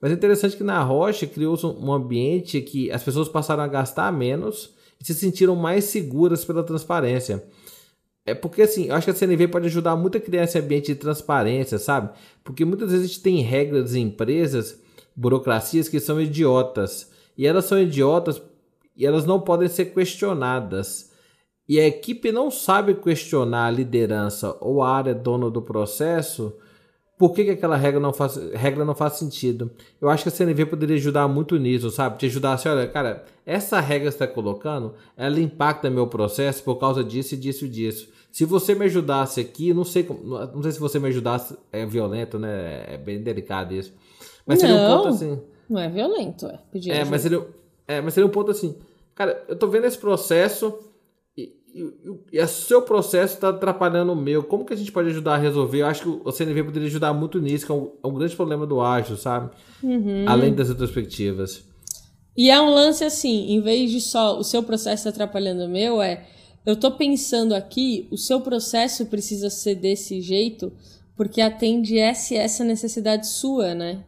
Mas é interessante que na Rocha criou-se um ambiente que as pessoas passaram a gastar menos e se sentiram mais seguras pela transparência. É porque assim, eu acho que a CNV pode ajudar muito a criar esse ambiente de transparência, sabe? Porque muitas vezes a gente tem regras em empresas, burocracias que são idiotas. E elas são idiotas e elas não podem ser questionadas e a equipe não sabe questionar a liderança ou a área dona do processo, por que, que aquela regra não, faz, regra não faz sentido? Eu acho que a CNV poderia ajudar muito nisso, sabe? Te ajudar assim, olha, cara, essa regra que você está colocando, ela impacta meu processo por causa disso e disso e disso. Se você me ajudasse aqui, não sei, não sei se você me ajudasse, é violento, né? É bem delicado isso. Mas não, seria um ponto assim. Não é violento, é. Pedir é, mas seria, é, mas seria um ponto assim. Cara, eu tô vendo esse processo e, o seu processo está atrapalhando o meu. Como que a gente pode ajudar a resolver? Eu acho que o CNV poderia ajudar muito nisso, que é um, é um grande problema do ágil, sabe? Uhum. Além das retrospectivas. E é um lance assim, em vez de só o seu processo atrapalhando o meu, é eu tô pensando aqui, o seu processo precisa ser desse jeito porque atende essa essa necessidade sua, né?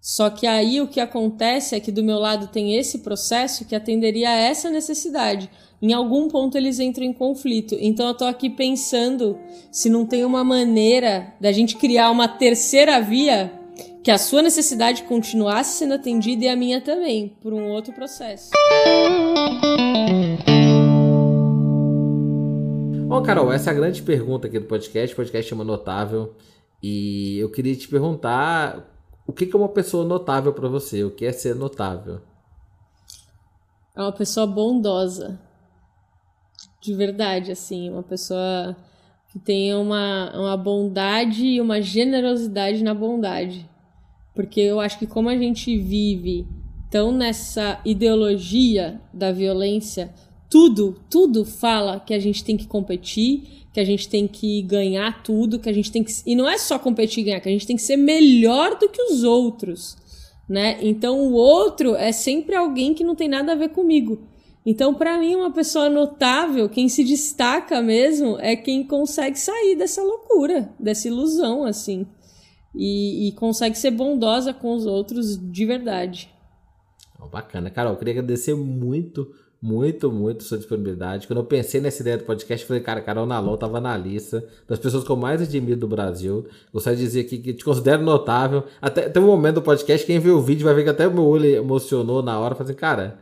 Só que aí o que acontece é que do meu lado tem esse processo que atenderia a essa necessidade. Em algum ponto eles entram em conflito. Então eu tô aqui pensando se não tem uma maneira da gente criar uma terceira via que a sua necessidade continuasse sendo atendida e a minha também, por um outro processo. Bom, Carol, essa é a grande pergunta aqui do podcast. O podcast chama Notável. E eu queria te perguntar o que é uma pessoa notável para você? O que é ser notável? É uma pessoa bondosa. De verdade, assim. Uma pessoa que tenha uma, uma bondade e uma generosidade na bondade. Porque eu acho que como a gente vive tão nessa ideologia da violência, tudo, tudo fala que a gente tem que competir, que a gente tem que ganhar tudo, que a gente tem que. E não é só competir e ganhar, que a gente tem que ser melhor do que os outros. Né? Então o outro é sempre alguém que não tem nada a ver comigo. Então, para mim, uma pessoa notável, quem se destaca mesmo, é quem consegue sair dessa loucura, dessa ilusão, assim. E, e consegue ser bondosa com os outros de verdade. Bacana. Carol, eu queria agradecer muito muito, muito sua disponibilidade. Quando eu pensei nessa ideia do podcast, eu falei, cara, Carol Nalon tava na lista das pessoas que eu mais admiro do Brasil. Gostaria de dizer aqui que te considero notável. Até tem um momento do podcast, quem vê o vídeo vai ver que até o meu olho emocionou na hora. Falei assim, cara,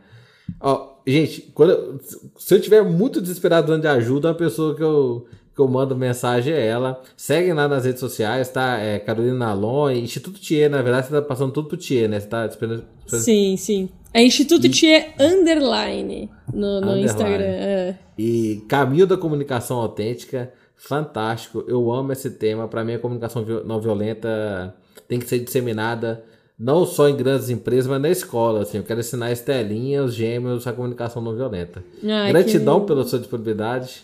ó, gente, quando eu, se eu tiver muito desesperado de ajuda, uma pessoa que eu, que eu mando mensagem é ela. Seguem lá nas redes sociais, tá? É Carolina Nalon, Instituto Thier, na verdade, você tá passando tudo pro Thier, né? Você tá esperando. Sim, sim. É Instituto e... Thier Underline no, no underline. Instagram. É. E Caminho da Comunicação Autêntica, fantástico. Eu amo esse tema. Para mim, a comunicação não violenta tem que ser disseminada não só em grandes empresas, mas na escola. Assim, eu quero ensinar a Estelinha, os gêmeos, a comunicação não violenta. Ai, Gratidão que... pela sua disponibilidade.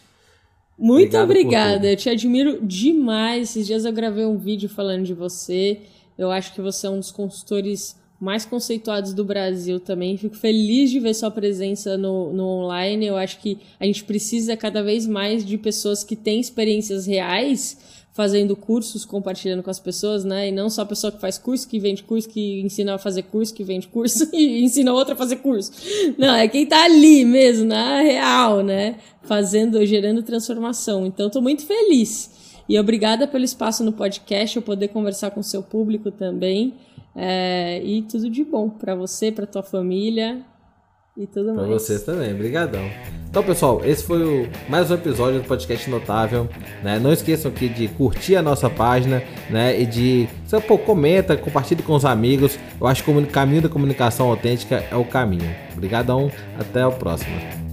Muito obrigada, eu te admiro demais. Esses dias eu gravei um vídeo falando de você. Eu acho que você é um dos consultores mais conceituados do Brasil também. Fico feliz de ver sua presença no, no online. Eu acho que a gente precisa cada vez mais de pessoas que têm experiências reais fazendo cursos, compartilhando com as pessoas, né? E não só a pessoa que faz curso, que vende curso, que ensina a fazer curso, que vende curso e ensina outra a fazer curso. Não, é quem tá ali mesmo, na real, né? Fazendo, gerando transformação. Então, estou muito feliz. E obrigada pelo espaço no podcast, eu poder conversar com o seu público também. É, e tudo de bom para você, para tua família e tudo pra mais. Pra vocês também, brigadão. Então, pessoal, esse foi o, mais um episódio do podcast Notável. Né? Não esqueçam aqui de curtir a nossa página né? e de pô, comenta, compartilhe com os amigos. Eu acho que o caminho da comunicação autêntica é o caminho. Obrigadão, até o próximo.